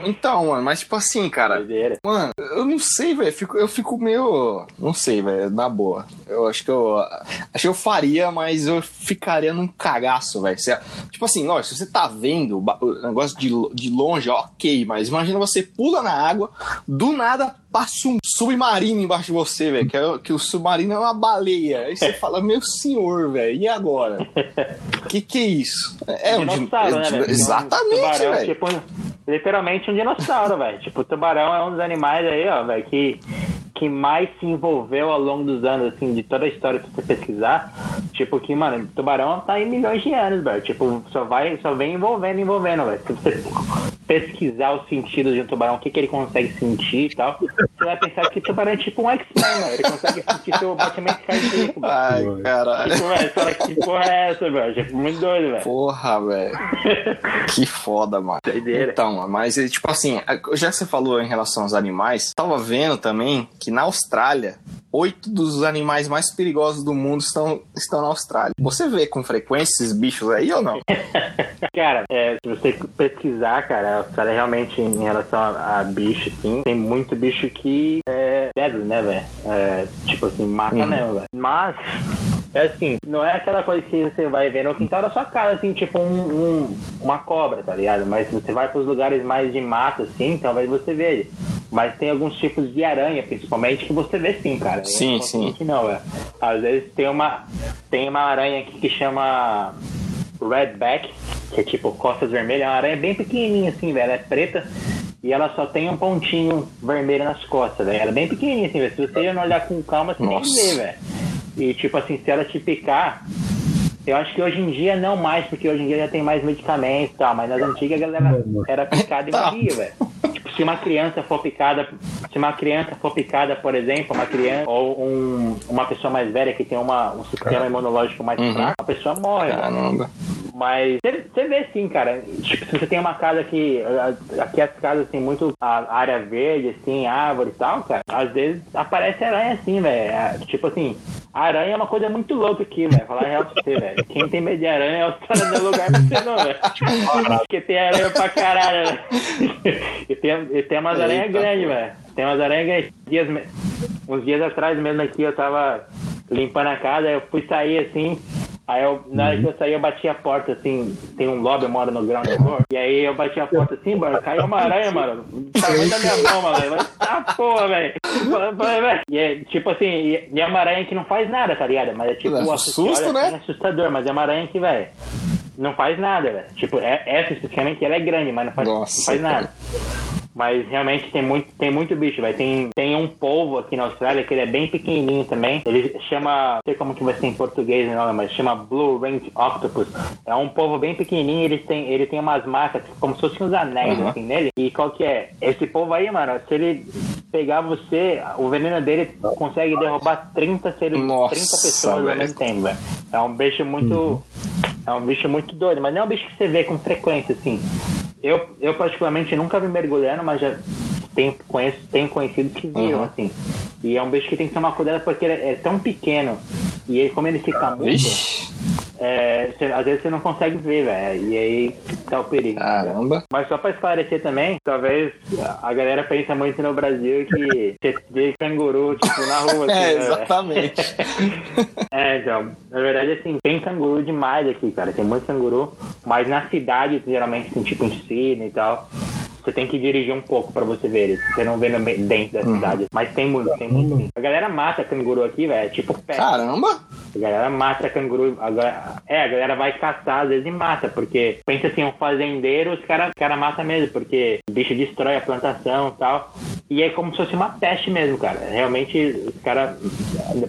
Então, mano, mas tipo assim, cara. Doideira. Mano, eu não sei, velho. Fico, eu fico meio. Não sei, velho. Na boa. Eu acho que eu. Acho que eu faria, mas eu ficaria num cagaço, velho. Você- Tipo assim, ó, se você tá vendo o negócio de, de longe, ok, mas imagina você pula na água, do nada passa um submarino embaixo de você, velho. Que, é- que o submarino é uma baleia. Aí você <laughs> fala, meu senhor, velho, e agora? <laughs> Que que é isso? É um din- dinossauro, né, é- velho? Exatamente, velho. Tipo, literalmente um dinossauro, velho. Tipo, o tubarão é um dos animais aí, ó, velho, que, que mais se envolveu ao longo dos anos, assim, de toda a história que você pesquisar. Tipo, que, mano, tubarão tá em milhões de anos, velho. Tipo, só vai, só vem envolvendo, envolvendo, velho. Se você pesquisar os sentidos de um tubarão, o que, que ele consegue sentir e tal, você vai pensar que tubarão é tipo um X-Men, mano. Ele consegue sentir seu batimento cardíaco, velho. Ai, caralho. Tipo, velho, fala, que porra é essa, velho? Tipo, muito doido, velho. Porra, velho. Que foda, mano. Doideira. Então, mas é, tipo assim, já que você falou em relação aos animais, tava vendo também que na Austrália, oito dos animais mais perigosos do mundo estão, estão na Austrália. Você vê com frequência esses bichos aí ou não? <laughs> Cara, é, se você pesquisar, cara, a Austrália realmente em relação a, a bicho, assim, tem muito bicho que é deadly, né, velho? É, tipo assim, mata Uhum. mesmo, velho. Mas, é assim, não é aquela coisa que você vai ver no quintal da sua casa, assim, tipo um, um- uma cobra, tá ligado? Mas se você vai pros lugares mais de mato, assim, talvez você veja. Mas tem alguns tipos de aranha, principalmente, que você vê sim, cara. Sim, sim. Que não, é. Às vezes tem uma, tem uma aranha aqui que chama Redback, que é tipo costas vermelhas, é uma aranha bem pequenininha assim, velho, ela é preta e ela só tem um pontinho vermelho nas costas, velho. Ela é bem pequenininha assim, velho. Se você não olhar com calma, você Nossa. vê, velho. E tipo assim, se ela te picar, eu acho que hoje em dia não mais, porque hoje em dia já tem mais medicamentos e tal, mas nas antigas a galera era picada e morria, <laughs> velho. Se uma criança for picada, se uma criança for picada, por exemplo, uma criança ou um- uma pessoa mais velha que tem uma, um sistema imunológico mais Uhum. fraco, a pessoa morre. Caramba. Mas você vê sim, cara. Tipo, se você tem uma casa que. Aqui as casas tem muito a área verde, assim, árvore e tal, cara. Às vezes aparece aranha assim, velho. Tipo assim, aranha é uma coisa muito louca aqui, velho. Falar real pra você, velho. Quem tem medo de aranha é o cara do lugar pra você, não, velho. Porque tem aranha pra caralho, velho. <laughs> E tem, e tem umas aranhas grandes, velho. Tem umas aranhas grandes. Dias, uns dias atrás mesmo aqui eu tava limpando a casa, eu fui sair assim. Aí eu, na hora que eu saí, eu bati a porta, assim, tem um lobby, eu moro no ground floor. E aí eu bati a porta assim, mano, caiu uma aranha, mano. Tamanho da minha mão, mano. Mas tá porra, velho. E é tipo assim, e é uma aranha que não faz nada, tá ligado? Mas é tipo, É susto, né? É assustador, mas é uma aranha que, velho, não faz nada, velho. Tipo, é, essa especificamente ela é grande, mas não faz, Nossa, não faz nada. Mas realmente tem muito, tem muito bicho, vai. Tem, tem um polvo aqui na Austrália que ele é bem pequenininho também. Ele chama, não sei como que vai ser em português nome, mas chama Blue Ring Octopus. É um polvo bem pequenininho, ele tem, ele tem umas marcas como se fossem uns anéis Uhum. assim nele. E qual que é? Esse polvo aí, mano, se ele pegar você, o veneno dele consegue derrubar 30 seres, Nossa, 30 pessoas velho. ao mesmo tempo, velho. É um bicho muito. É um bicho muito doido, mas não é um bicho que você vê com frequência, assim. Eu, eu particularmente nunca vi mergulhando, mas já tenho, conheço, tenho conhecido que viram, Uhum. assim. E é um bicho que tem que tomar cuidado porque ele é tão pequeno. E aí, como ele fica mudo, é, você- às vezes você não consegue ver, velho. E aí tá o perigo. caramba. Mas só pra esclarecer também, talvez a galera pensa muito no Brasil que você vê canguru, tipo, na rua. <laughs> assim, É, né, exatamente. <laughs> É, então, na verdade, assim, tem canguru demais aqui, cara. Tem muito canguru, mas na cidade, geralmente, tem tipo em Sydney e tal. Você tem que dirigir um pouco pra você ver eles. Você não vê no dentro da cidade. Mas tem muito, tem muito. sim. A galera mata canguru aqui, velho. É tipo pé. Caramba. A galera mata canguru. a ga- é, a galera vai caçar às vezes e mata. Porque pensa assim, um fazendeiro, os caras cara mata mesmo. Porque o bicho destrói a plantação e tal. E é como se fosse uma peste mesmo, cara. Realmente, os caras,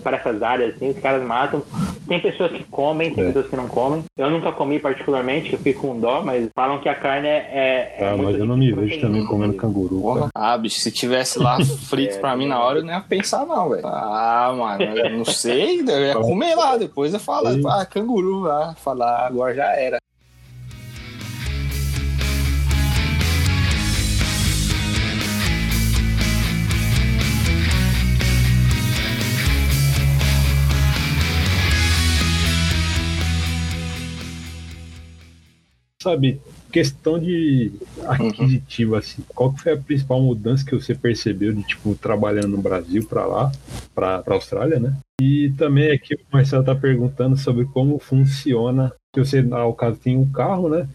para essas áreas assim, os caras matam. Tem pessoas que comem, tem É. pessoas que não comem. Eu nunca comi particularmente, que eu fico com dó, mas falam que a carne é. é Ah, muito mas eu não me rica vejo também comendo canguru. Porra. cara. Ah, bicho, se tivesse lá <laughs> frito É, pra mim na hora, eu não ia pensar, não, velho. Ah, mano, eu não sei, eu ia comer lá, depois eu falo, ah, canguru lá, falar, agora já era. Sabe, questão de aquisitivo, assim, qual que foi a principal mudança que você percebeu de, tipo, trabalhando no Brasil pra lá, pra Austrália, né? E também aqui o Marcelo tá perguntando sobre como funciona, que você, ao caso, tem um carro, né?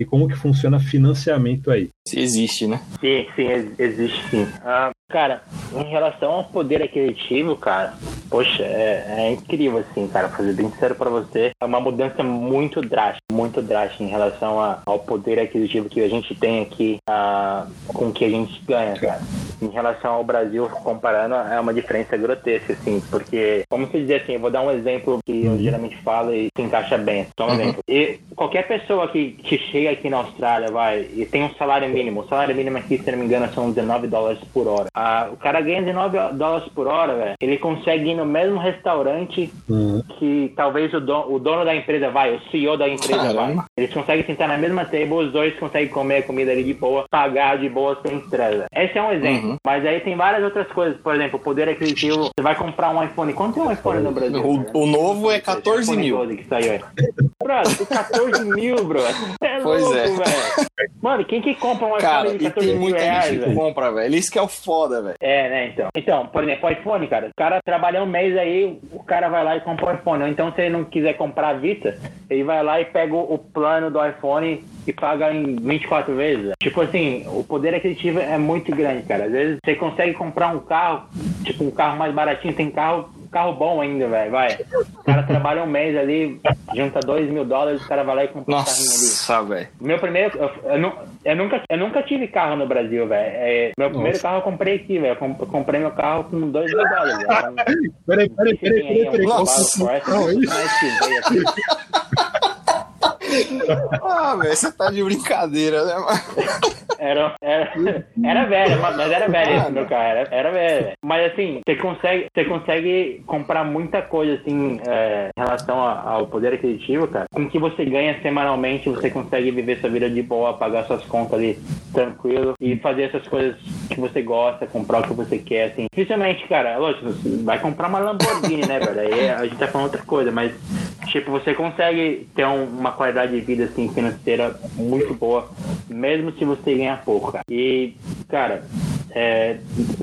E como que funciona financiamento aí. Se existe, né? Sim, sim, ex- existe sim. Ah, cara, em relação ao poder aquisitivo, cara, poxa, é, é incrível, assim, cara, pra ser bem sincero pra você. É uma mudança muito drástica, muito drástica em relação a- ao poder aquisitivo que a gente tem aqui ah, com o que a gente ganha, cara. Em relação ao Brasil, comparando, é uma diferença grotesca, assim, porque, como se dizer assim, eu vou dar um exemplo que eu geralmente falo e se encaixa bem. Só um exemplo. E qualquer pessoa que, que chega aqui na Austrália, vai, e tem um salário mínimo. O salário mínimo aqui, se não me engano, são 19 dólares por hora. Ah, o cara ganha 19 dólares por hora, velho. Ele consegue ir no mesmo restaurante Hum, que talvez o dono, o dono da empresa vai, o CEO da empresa Caramba. vai. Eles conseguem sentar na mesma table, os dois conseguem comer a comida ali de boa, pagar de boa sem estresse. Esse é um exemplo. Uhum. Mas aí tem várias outras coisas. Por exemplo, o poder aquisitivo. Você vai comprar um iPhone. Quanto é um iPhone no Brasil? O- o novo é 14 iPhone mil. 12 que saiu aí. Brother, tem 14 mil, bro. É <laughs> Pois louco, é. velho. Mano, quem que compra um iPhone Cara, de e 14 tem mil muita reais, gente que velho? compra, velho. Isso que é o foda, velho. É, né, então. Então, por exemplo, o iPhone, cara. O cara trabalha um mês aí, o cara vai lá e compra o iPhone. Ou então, se ele não quiser comprar à vista, ele vai lá e pega o, o plano do iPhone e paga em 24 vezes. Tipo assim, o poder aquisitivo é muito grande, cara. Às vezes você consegue comprar um carro, tipo um carro mais baratinho, tem carro. Carro bom ainda, velho, vai. O cara <laughs> trabalha um mês ali, junta 2 mil dólares, o cara vai lá e compra um carrinho ali. Nossa, velho. Meu primeiro. Eu, eu eu nunca, eu nunca tive carro no Brasil, velho. É, meu primeiro Nossa. carro eu comprei aqui, velho. Eu comp- eu comprei meu carro com 2 mil dólares. <laughs> Peraí, peraí, peraí, peraí, peraí. Nossa, Não, isso. <laughs> Ah, velho, você tá de brincadeira, né, mano? Era, era, era velho, mas era velho esse meu carro, era, era velho. Mas assim, você consegue, você consegue comprar muita coisa assim é, em relação ao poder aquisitivo, cara. Com que você ganha semanalmente, você consegue viver sua vida de boa, pagar suas contas ali tranquilo e fazer essas coisas que você gosta, comprar o que você quer, assim. Dificilmente, cara, é lógico, você vai comprar uma Lamborghini, né, velho? Aí a gente tá falando outra coisa, mas tipo, você consegue ter um, uma qualidade de vida assim financeira muito boa, mesmo se você ganhar pouco, cara. E, cara, é,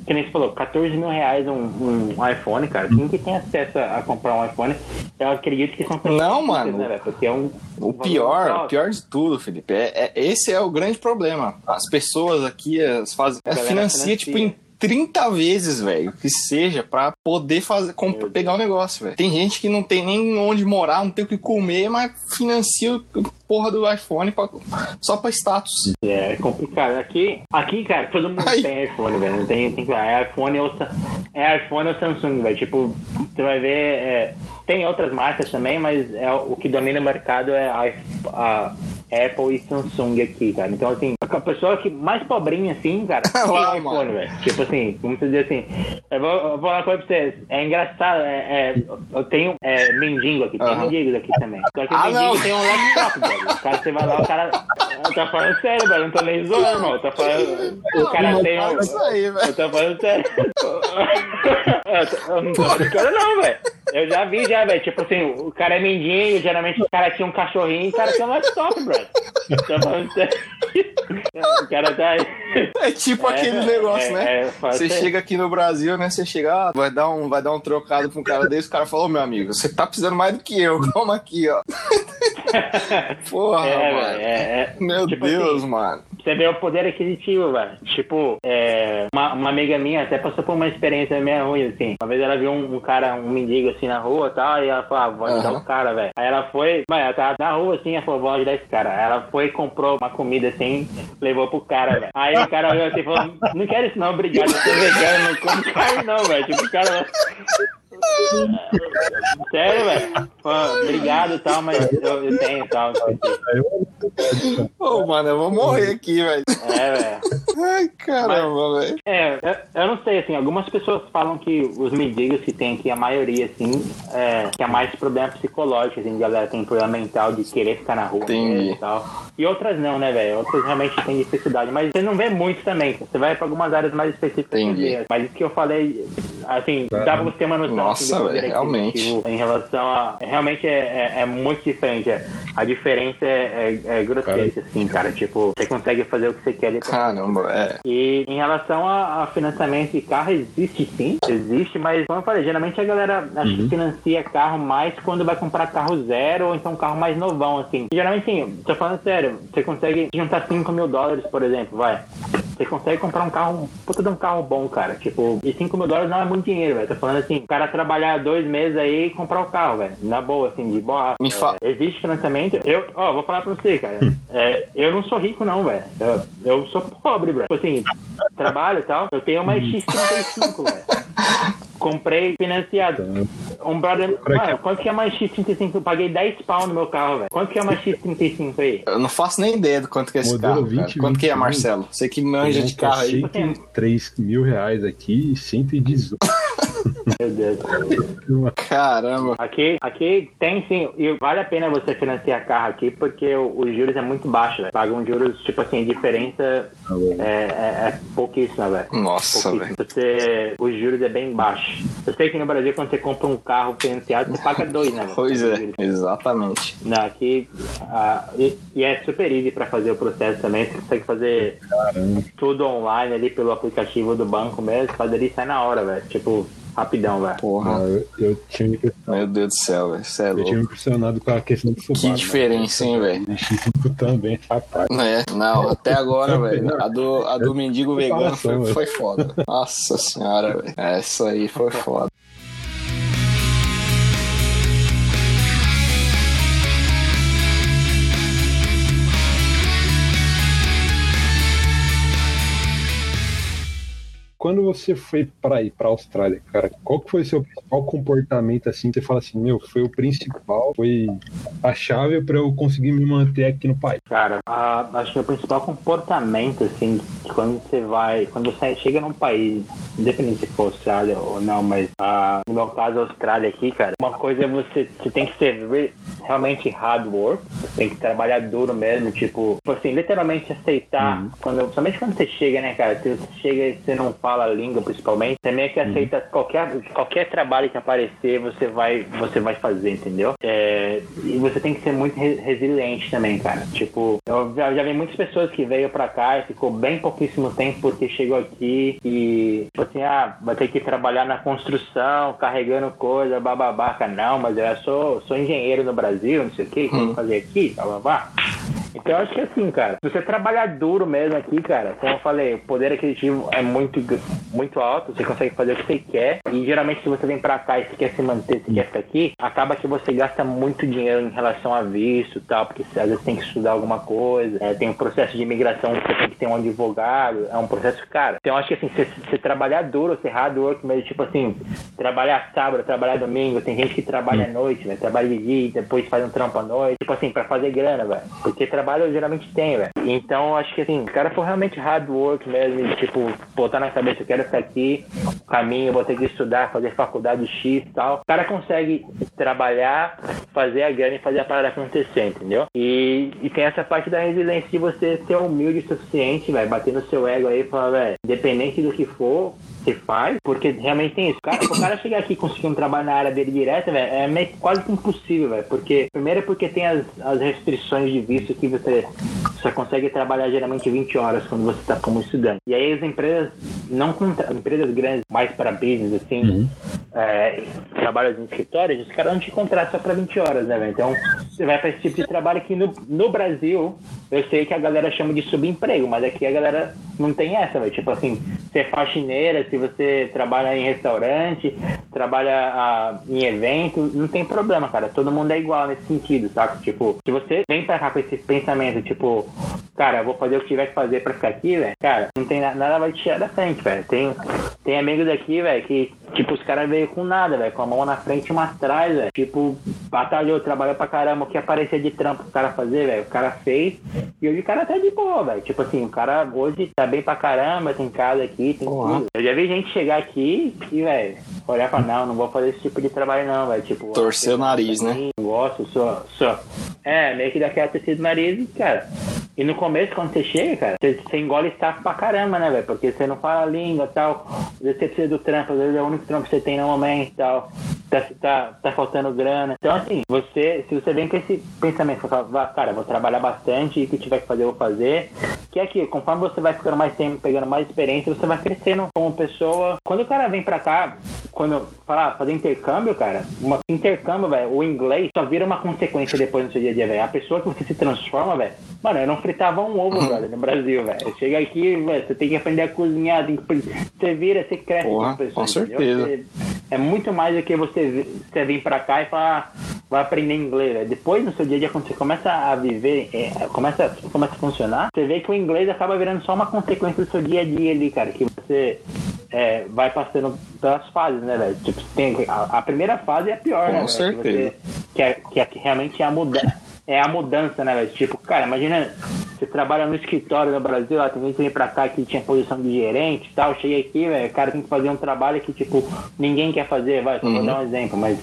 que nem você falou, 14 mil reais um, um iPhone, cara. Quem que tem acesso a comprar um iPhone, eu acredito que são Não, mano. Né, Porque é um, o pior, o pior de tudo, Felipe, é, é, esse é o grande problema. As pessoas aqui as fazem, financia, financia, tipo, em 30 vezes, velho, que seja, para poder fazer, pegar o negócio, velho. Tem gente que não tem nem onde morar, não tem o que comer, mas financia o porra do iPhone pra, só pra status. É, é complicado. Aqui, aqui cara, todo mundo Ai. tem iPhone, velho. Não tem, tem, é iPhone ou, é iPhone ou Samsung, velho. Tipo, você vai ver, é, tem outras marcas também, mas é, o que domina o mercado é a, a Apple e Samsung aqui, cara. Então, assim, a pessoa que mais pobrinha, assim, cara, <laughs> tem iPhone, velho. Tipo assim, vamos dizer assim, eu vou, eu vou falar uma coisa pra vocês. É engraçado, é, é, eu tenho é, mendigo aqui, tem uhum. mendigos aqui também. Só que o ah, mendigo não. tem um laptop, velho. O cara, você vai lá, o cara tá falando sério, velho. Não tô nem zoando, irmão. Tá falando. O cara tem um. Eu tô falando sério. <laughs> eu não tô brincando, não, velho. Eu já vi, já, velho. Tipo assim, o cara é mendigo, geralmente o cara tinha um cachorrinho e o cara tem um laptop, bro. Falando sério. O cara tá. É tipo é, aquele negócio, é, né? É, você ser. chega aqui no Brasil, né? Você chega, ah, vai dar um, vai dar um trocado pra um cara desse, o cara falou, meu amigo, você tá precisando mais do que eu. <laughs> Toma aqui, ó. <laughs> Porra, é, mano. É, é, Meu tipo Deus, assim, mano. Você vê o poder aquisitivo, velho. Tipo, é, uma, uma, amiga minha até passou por uma experiência meio ruim, assim. Uma vez ela viu um, um cara, um mendigo assim na rua e tal, e ela falou, ah, vou ajudar uhum. o cara, velho. Aí ela foi, mas ela tava na rua assim, ela falou, vou ajudar esse cara. Aí ela foi comprou uma comida assim, levou pro cara, velho. Aí o cara olhou assim e falou, não quero isso não, obrigado, eu sou vegano, não como carne não, velho. Tipo, o cara. Sério, velho? Obrigado e tal, mas eu, eu tenho e tal. Pô, mano, eu vou morrer aqui, velho. É, velho. Ai, caramba, velho. É, eu, eu, não sei, assim, algumas pessoas falam que os mendigos que tem aqui, a maioria, assim, é, que é mais problema psicológico, assim, galera tem problema mental de querer ficar na rua e tal. E outras não, né, velho? Outras realmente têm dificuldade, mas você não vê muito também. Você vai pra algumas áreas mais específicas. Entendi. Mas isso que eu falei, assim, dá pra você ter uma noção nossa, velho, realmente. Em relação a. Realmente é, é, é muito diferente. É, a diferença é, é, é grotesca, cara. assim, cara. Tipo, você consegue fazer o que você quer depois. Caramba, é. E em relação a, a, financiamento de carro, existe sim, existe, mas como eu falei, geralmente a galera acho uhum. que financia carro mais quando vai comprar carro zero ou então carro mais novão, assim. geralmente, sim, tô falando sério, você consegue juntar 5 mil dólares, por exemplo, vai. Você consegue comprar um carro, puta de um carro bom, cara. Tipo, e 5 mil dólares não é muito dinheiro, velho. Tô falando assim, o cara trabalhar dois meses aí e comprar o carro, velho. Na boa, assim, de boa. Me fa... É, existe financiamento. Eu, ó, vou falar pra você, cara. Hum. É, eu não sou rico, não, velho. Eu, eu sou pobre, velho. Tipo assim, trabalho e tal. Eu tenho uma X35, velho. Comprei financiado. Um brother. Mano, quanto que é uma X35? Eu paguei 10 pau no meu carro, velho. Quanto que é uma <laughs> X35 aí? Eu não faço nem ideia do quanto que é esse Modelo carro. 20, quanto que é, Marcelo? Você que manja de carro aí. 103 mil reais aqui e 118. <laughs> Meu Deus. Caramba. Aqui, aqui tem sim, e vale a pena você financiar carro aqui porque os juros é muito baixo, velho. Pagam juros, tipo assim, diferença tá é, é, é pouquíssima, velho. Nossa, velho. Você, os juros é bem baixo. Eu sei que no Brasil, quando você compra um carro financiado, você paga dois, né? Pois é, exatamente. Não, aqui, ah, e, e, é super easy pra fazer o processo também. Você consegue fazer Caramba. tudo online ali pelo aplicativo do banco mesmo, faz ali sai na hora, velho. Tipo, Rapidão, velho. Porra. Eu, eu, tinha me Meu Deus do céu, velho. É eu tinha me impressionado com a questão do subaco. Que diferença, hein, velho. também, rapaz. É, não, até agora, velho. A do, a do mendigo vegano foi, foi foda. Nossa senhora, velho. Essa aí foi foda. Quando você foi para ir para Austrália, cara, qual que foi o seu principal comportamento assim? Você fala assim, meu, foi o principal, foi a chave para eu conseguir me manter aqui no país. Cara, a, acho que o principal comportamento assim, quando você vai, quando você chega num país, independente se for Austrália ou não, mas a, no meu caso Austrália aqui, cara, uma coisa é você, você tem que ser realmente hard work, você tem que trabalhar duro mesmo, tipo, tipo assim, literalmente aceitar, uhum. quando, somente quando você chega, né, cara, você chega e você não fala a língua, principalmente, você meio que uhum. aceita uhum. qualquer, qualquer trabalho que aparecer, você vai, você vai fazer, entendeu? É, e você tem que ser muito re resiliente também, cara. Tipo, eu já, já vi muitas pessoas que veio pra cá e ficou bem pouquíssimo tempo porque chegou aqui e, tipo assim, ah, vai ter que trabalhar na construção, carregando coisa, bababaca. Não, mas eu sou, sou engenheiro no Brasil, não sei o que, que uhum. fazer aqui, bababá. Então eu acho que assim, cara, se você trabalhar duro mesmo aqui, cara, como eu falei, o poder aquisitivo é muito, muito alto, você consegue fazer o que você quer. E geralmente se você vem pra cá e você quer se manter, você quer ficar aqui, acaba que você gasta muito dinheiro em relação a visto e tal, porque você, às vezes tem que estudar alguma coisa, é, tem um processo de imigração que você tem que ter um advogado, é um processo caro. Então eu acho que assim, se você trabalhar duro, você hard work mesmo, tipo assim, trabalhar sábado, trabalhar domingo, tem gente que trabalha à noite, né? Trabalha de dia, depois faz um trampo à noite, tipo assim, pra fazer grana, velho. Porque trabalho eu geralmente tenho, velho. Então acho que assim, o cara for realmente hard work mesmo, e, tipo, botar na cabeça, eu quero ficar aqui, caminho, vou ter que estudar, fazer faculdade X e tal. O cara consegue trabalhar, fazer a grana e fazer a parada acontecer, entendeu? E, e tem essa parte da resiliência de você ser humilde o suficiente, velho, bater no seu ego aí e falar, velho, independente do que for, você faz, porque realmente tem isso. Cara, o cara chegar aqui e conseguir um trabalho na área dele direto, velho, é meio, quase que impossível, velho. Porque, primeiro é porque tem as, as restrições de visto que você só consegue trabalhar geralmente 20 horas quando você está como estudante. E aí as empresas não empresas grandes, mais para business, assim, uhum. é, trabalhos em escritórios, os caras não te contratam só para 20 horas, né, velho? Então, você vai para esse tipo de trabalho que no, no Brasil, eu sei que a galera chama de subemprego, mas aqui a galera não tem essa, velho. Tipo assim, você é faxineira, se você trabalha em restaurante, trabalha ah, em evento, não tem problema, cara. Todo mundo é igual nesse sentido, sabe? Tipo, se você vem pra cá com esse pensamento, tipo, cara, vou fazer o que tiver que fazer pra ficar aqui, velho, cara, não tem nada, nada vai te tirar da frente, velho. Tem, tem amigos aqui, velho, que, tipo, os caras veio com nada, velho, com a mão na frente e uma atrás, velho. Tipo, batalhou, trabalhou pra caramba, o que aparecia de trampo pro cara fazer, velho, o cara fez. E hoje o cara tá de boa, velho. Tipo assim, o cara hoje tá bem pra caramba, tem casa aqui, tem tudo. Eu já vi gente chegar aqui e, velho, olhar pra não, não vou fazer esse tipo de trabalho não, velho. Tipo, torcer o nariz, né? Gosto, sou, sou. É, meio que daquela tecido nariz, e, cara. E no começo, quando você chega, cara, você, você engole staff pra caramba, né, velho? Porque você não fala a língua e tal. Às vezes você precisa do trampo, às vezes é o único trampo que você tem no momento e tal. Tá, tá, tá faltando grana. Então, assim, você, se você vem com esse pensamento, você fala, cara, vou trabalhar bastante e o que tiver que fazer, eu vou fazer. Que é que, conforme você vai ficando mais tempo, pegando mais experiência, você vai crescendo como pessoa. Quando o cara vem pra cá, quando falar fazer intercâmbio, cara, uma intercâmbio, velho, o inglês só vira uma consequência depois no seu dia a dia, velho. A pessoa que você se transforma, velho, mano, eu não fritava um ovo, uhum. velho, no Brasil, velho. Chega aqui, velho, você tem que aprender a cozinhar, tem que... você vira, você cresce Porra, pessoa, com certeza. Você... É muito mais do que você, você vir pra cá e falar, vai aprender inglês, velho. Depois, no seu dia a dia, quando você começa a viver, é, começa, começa a funcionar, você vê que o inglês acaba virando só uma consequência do seu dia a dia ali, cara, que você é, vai passando pelas fases, né, velho? Tipo, tem, a, a, primeira fase é a pior, Com né? certeza. Que, você, que, é, que, é, que realmente é a mudança. É a mudança, né, velho? Tipo, cara, imagina, você trabalha no escritório no Brasil, tem gente que vem pra cá que tinha posição de gerente e tal, cheguei aqui, velho, o cara tem que fazer um trabalho que, tipo, ninguém quer fazer, vai, uhum. vou dar um exemplo, mas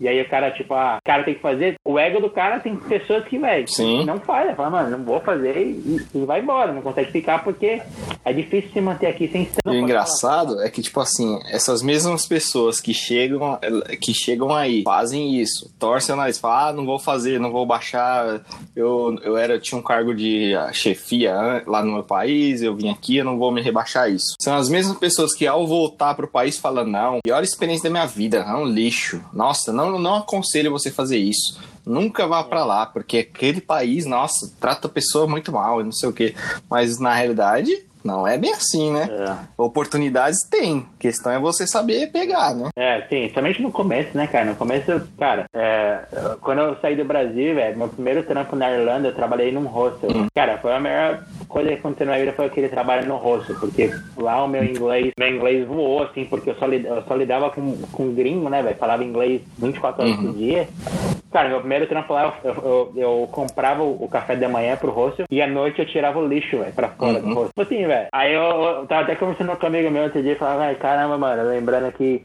e aí o cara, tipo, ah, o cara tem que fazer. O ego do cara tem pessoas que, velho, não faz. Fala, mano, não vou fazer e, e, vai embora. Não consegue ficar porque é difícil se manter aqui sem E o engraçado é que, tipo assim, essas mesmas pessoas que chegam, que chegam aí, fazem isso, torcem o nariz, falam, ah, não vou fazer, não vou baixar. Eu, eu era, eu tinha um cargo de ah, chefia lá no meu país, eu vim aqui, eu não vou me rebaixar isso. São as mesmas pessoas que ao voltar pro país falam, não, pior experiência da minha vida, é um lixo. Nossa, não não, não aconselho você fazer isso. Nunca vá para lá, porque aquele país, nossa, trata a pessoa muito mal e não sei o quê. Mas na realidade, Não é bem assim, né? É. Oportunidades tem. A questão é você saber pegar, né? É, sim, somente no começo, né, cara? No começo, cara, é, quando eu saí do Brasil, velho, meu primeiro trampo na Irlanda, eu trabalhei num hostel. Cara, foi a melhor coisa que aconteceu na minha vida foi aquele trabalho no hostel, porque lá o meu inglês, meu inglês voou, assim, porque eu só, eu só lidava com, com gringo, né, velho? Falava inglês 24 horas por dia. Cara, meu primeiro trampo lá, eu, eu, eu comprava o, café da manhã pro hostel e à noite eu tirava o lixo, velho, pra fora do hostel. Tipo assim, velho. Aí eu, eu tava até conversando com um amigo meu outro dia e falava, velho, caramba, mano, lembrando que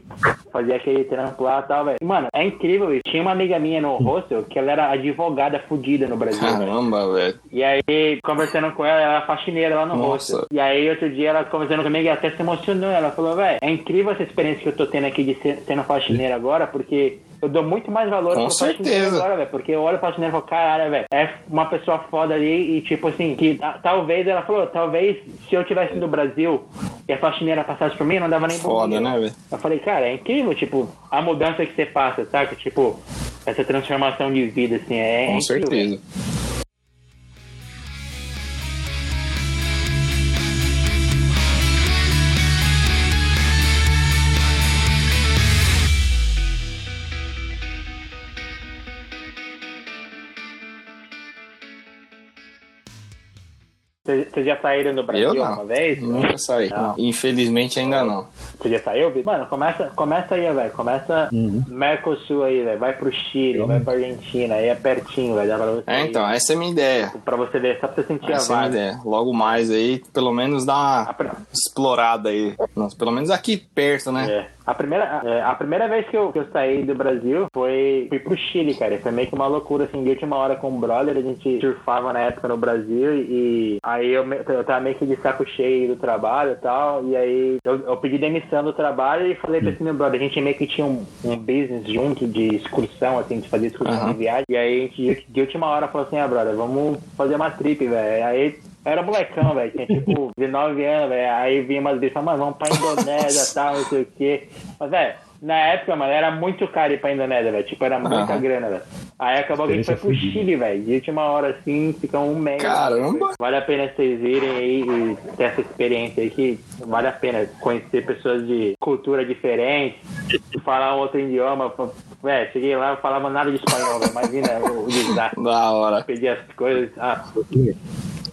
fazia aquele trampo lá e tal, velho. Mano, é incrível, velho. Tinha uma amiga minha no hostel que ela era advogada fudida no Brasil. Caramba, velho. E aí, conversando com ela, ela era faxineira lá no Nossa. hostel. E aí, outro dia, ela conversando comigo, ela até se emocionou. Ela falou, velho, é incrível essa experiência que eu tô tendo aqui de ser, sendo faxineira agora, porque eu dou muito mais valor Com pro certeza. agora, velho. Porque eu olho o faxineiro e falo, caralho, velho, é uma pessoa foda ali e, tipo assim, que ah, talvez, ela falou, talvez se eu tivesse no Brasil e a faxineira passasse por mim, não dava nem Foda, né, velho? Eu falei, cara, é incrível, tipo, a mudança que você passa, sabe? Tipo, essa transformação de vida, assim, é Com incrível, certeza. Vocês vocês já saíram do Brasil Eu não. uma vez? Nunca saí. Não. Infelizmente ainda não. Você já saiu, Vitor? Mano, começa, começa aí, velho. Começa Mercosul aí, velho. Vai pro Chile, vai pra Argentina. Aí é pertinho, velho. Dá pra você É, ir. então, essa é a minha ideia. Pra você ver, só pra você sentir Essa é a minha vibe. ideia. Logo mais aí, pelo menos dar A, uma pr- explorada aí. Nossa, pelo menos aqui perto, né? é. A primeira, é, a primeira vez que eu, que eu saí do Brasil foi fui pro Chile, cara. Foi meio que uma loucura, assim, de última hora com o brother. A gente surfava na época no Brasil e aí eu, eu tava meio que de saco cheio do trabalho e tal. E aí eu, eu pedi demissão do trabalho e falei pra esse meu brother, a gente meio que tinha um, um business junto de excursão, assim, de fazer excursão Aham. de viagem. E aí a gente, de última hora, falou assim, ah, brother, vamos fazer uma trip, velho. Aí era molecão, velho. Tinha tipo <laughs> 19 anos, velho. Aí vinha umas vezes falava, mano, vamos pra Indonésia e <laughs> tal, não sei o quê. Mas, velho, na época, mano, era muito caro ir pra Indonésia, velho. Tipo, era muita Aham. grana, velho. Aí acabou que a gente foi pro Chile, velho. De última hora, assim, fica um mês. Caramba! Vale a pena vocês irem aí e ter essa experiência aí que vale a pena conhecer pessoas de cultura diferente, falar um outro idioma. Velho, cheguei lá, eu falava nada de espanhol. Imagina o, desastre. Da hora. Pedir as coisas, ah,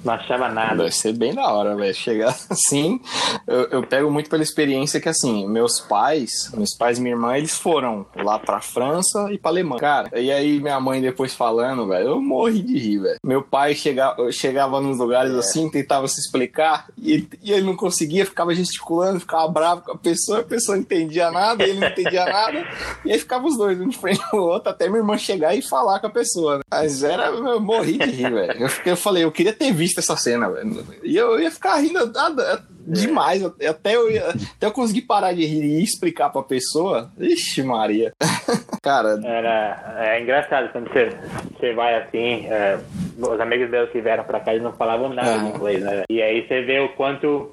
não achava nada. Deve ser bem da hora, velho. Chegar <laughs> assim. Eu, eu pego muito pela experiência que, assim, meus pais, meus pais e minha irmã, eles foram lá pra França e pra Alemanha. Cara, e aí minha mãe depois falando, velho, eu morri de rir, velho. Meu pai chegava, chegava nos lugares assim, tentava se explicar e, e ele não conseguia, ficava gesticulando, ficava bravo com a pessoa, a pessoa não entendia nada, ele não entendia <laughs> nada. E aí ficava os dois, um de frente ao outro, até minha irmã chegar e falar com a pessoa. Né? Mas era, eu morri de rir, velho. Eu, eu falei, eu queria ter visto essa cena, velho. E eu ia ficar rindo nada, demais. Até eu, ia, até eu conseguir parar de rir e explicar pra pessoa. Ixi, Maria. <laughs> Cara, Era é engraçado quando você, você vai assim. é, os amigos meus que vieram pra cá eles não falavam nada de Aham. inglês, né? E aí você vê o quanto.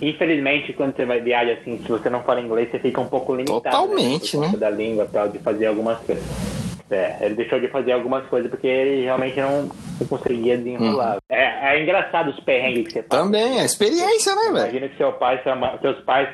Infelizmente, quando você vai viajar assim, se você não fala inglês, você fica um pouco limitado. Totalmente, né? Por né? conta da língua tal, de fazer algumas coisas. É, ele deixou de fazer algumas coisas porque ele realmente não, não conseguia desenrolar. É, é engraçado os perrengues que você passa. também, é experiência, né, velho? Imagina que seu pai, seus pais.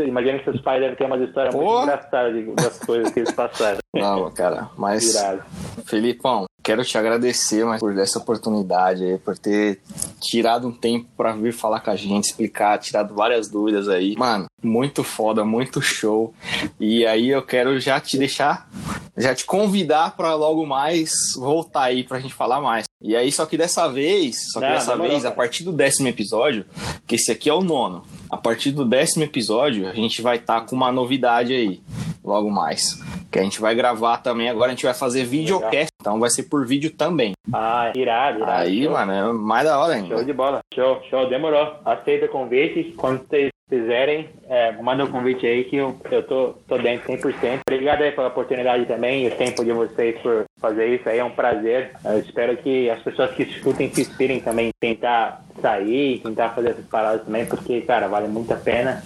Imagina que seus pais devem ter umas histórias muito Pô. engraçadas de- das coisas que eles passaram. Não, cara, mas. Irado. Felipão, quero te agradecer mas, por essa oportunidade aí, por ter tirado um tempo pra vir falar com a gente, explicar, tirado várias dúvidas aí. Mano, muito foda, muito show. E aí eu quero já te deixar, já te convidar pra logo mais voltar aí pra gente falar mais. E aí, só que dessa vez, só que Não, dessa demorou, vez, a cara. partir do décimo episódio, que esse aqui é o nono, a partir do décimo episódio, a gente vai estar com uma novidade aí, logo mais. Que a gente vai gravar também, agora a gente vai fazer videocast, então vai ser por vídeo também. Ah, irado, irado. Aí, show, mano, é mais da hora Show ainda. de bola. Show, show, demorou. Aceita o convite. Quando vocês fizerem, é, manda o convite aí que eu, eu tô, tô dentro 100%. Obrigado aí pela oportunidade também e o tempo de vocês por fazer isso aí. É um prazer. Eu espero que as pessoas que escutem se inspirem também tentar sair, tentar fazer essas paradas também, porque, cara, vale muito a pena.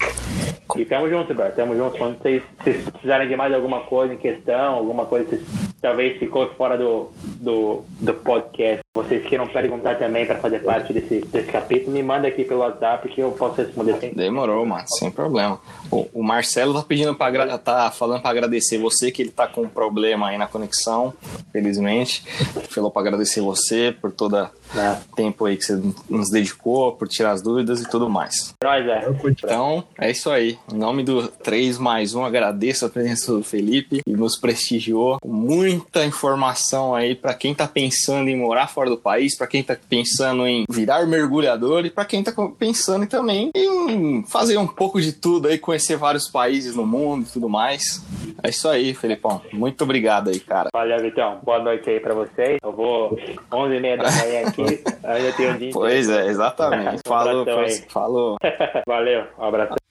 E tamo junto, bro. Tamo junto. Quando vocês, vocês precisarem de mais alguma coisa em questão, alguma coisa que talvez ficou fora do, do, do podcast, vocês queiram perguntar também para fazer parte desse, desse capítulo, me manda aqui pelo WhatsApp que eu posso responder sem Demorou, mano, sem problema. O, o Marcelo tá pedindo para tá falando para agradecer você que ele tá com um problema aí na conexão, felizmente. Falou para agradecer você por todo É. tempo aí que você nos dedicou, por tirar as dúvidas e tudo mais. É. Então, é isso aí. Em nome do 3 mais 1, agradeço a presença do Felipe que nos prestigiou muita informação aí para quem tá pensando em morar fora do país, para quem tá pensando em virar mergulhador e para quem tá pensando também em fazer um pouco de tudo aí, conhecer vários países no mundo e tudo mais. É isso aí, Felipão. Muito obrigado aí, cara. Valeu, Vitão. Boa noite aí pra vocês. Eu vou 11h30 da manhã aqui. <laughs> Ainda tenho um dia. Pois é, exatamente. <laughs> Falou, falou. <laughs> Valeu, um abraço.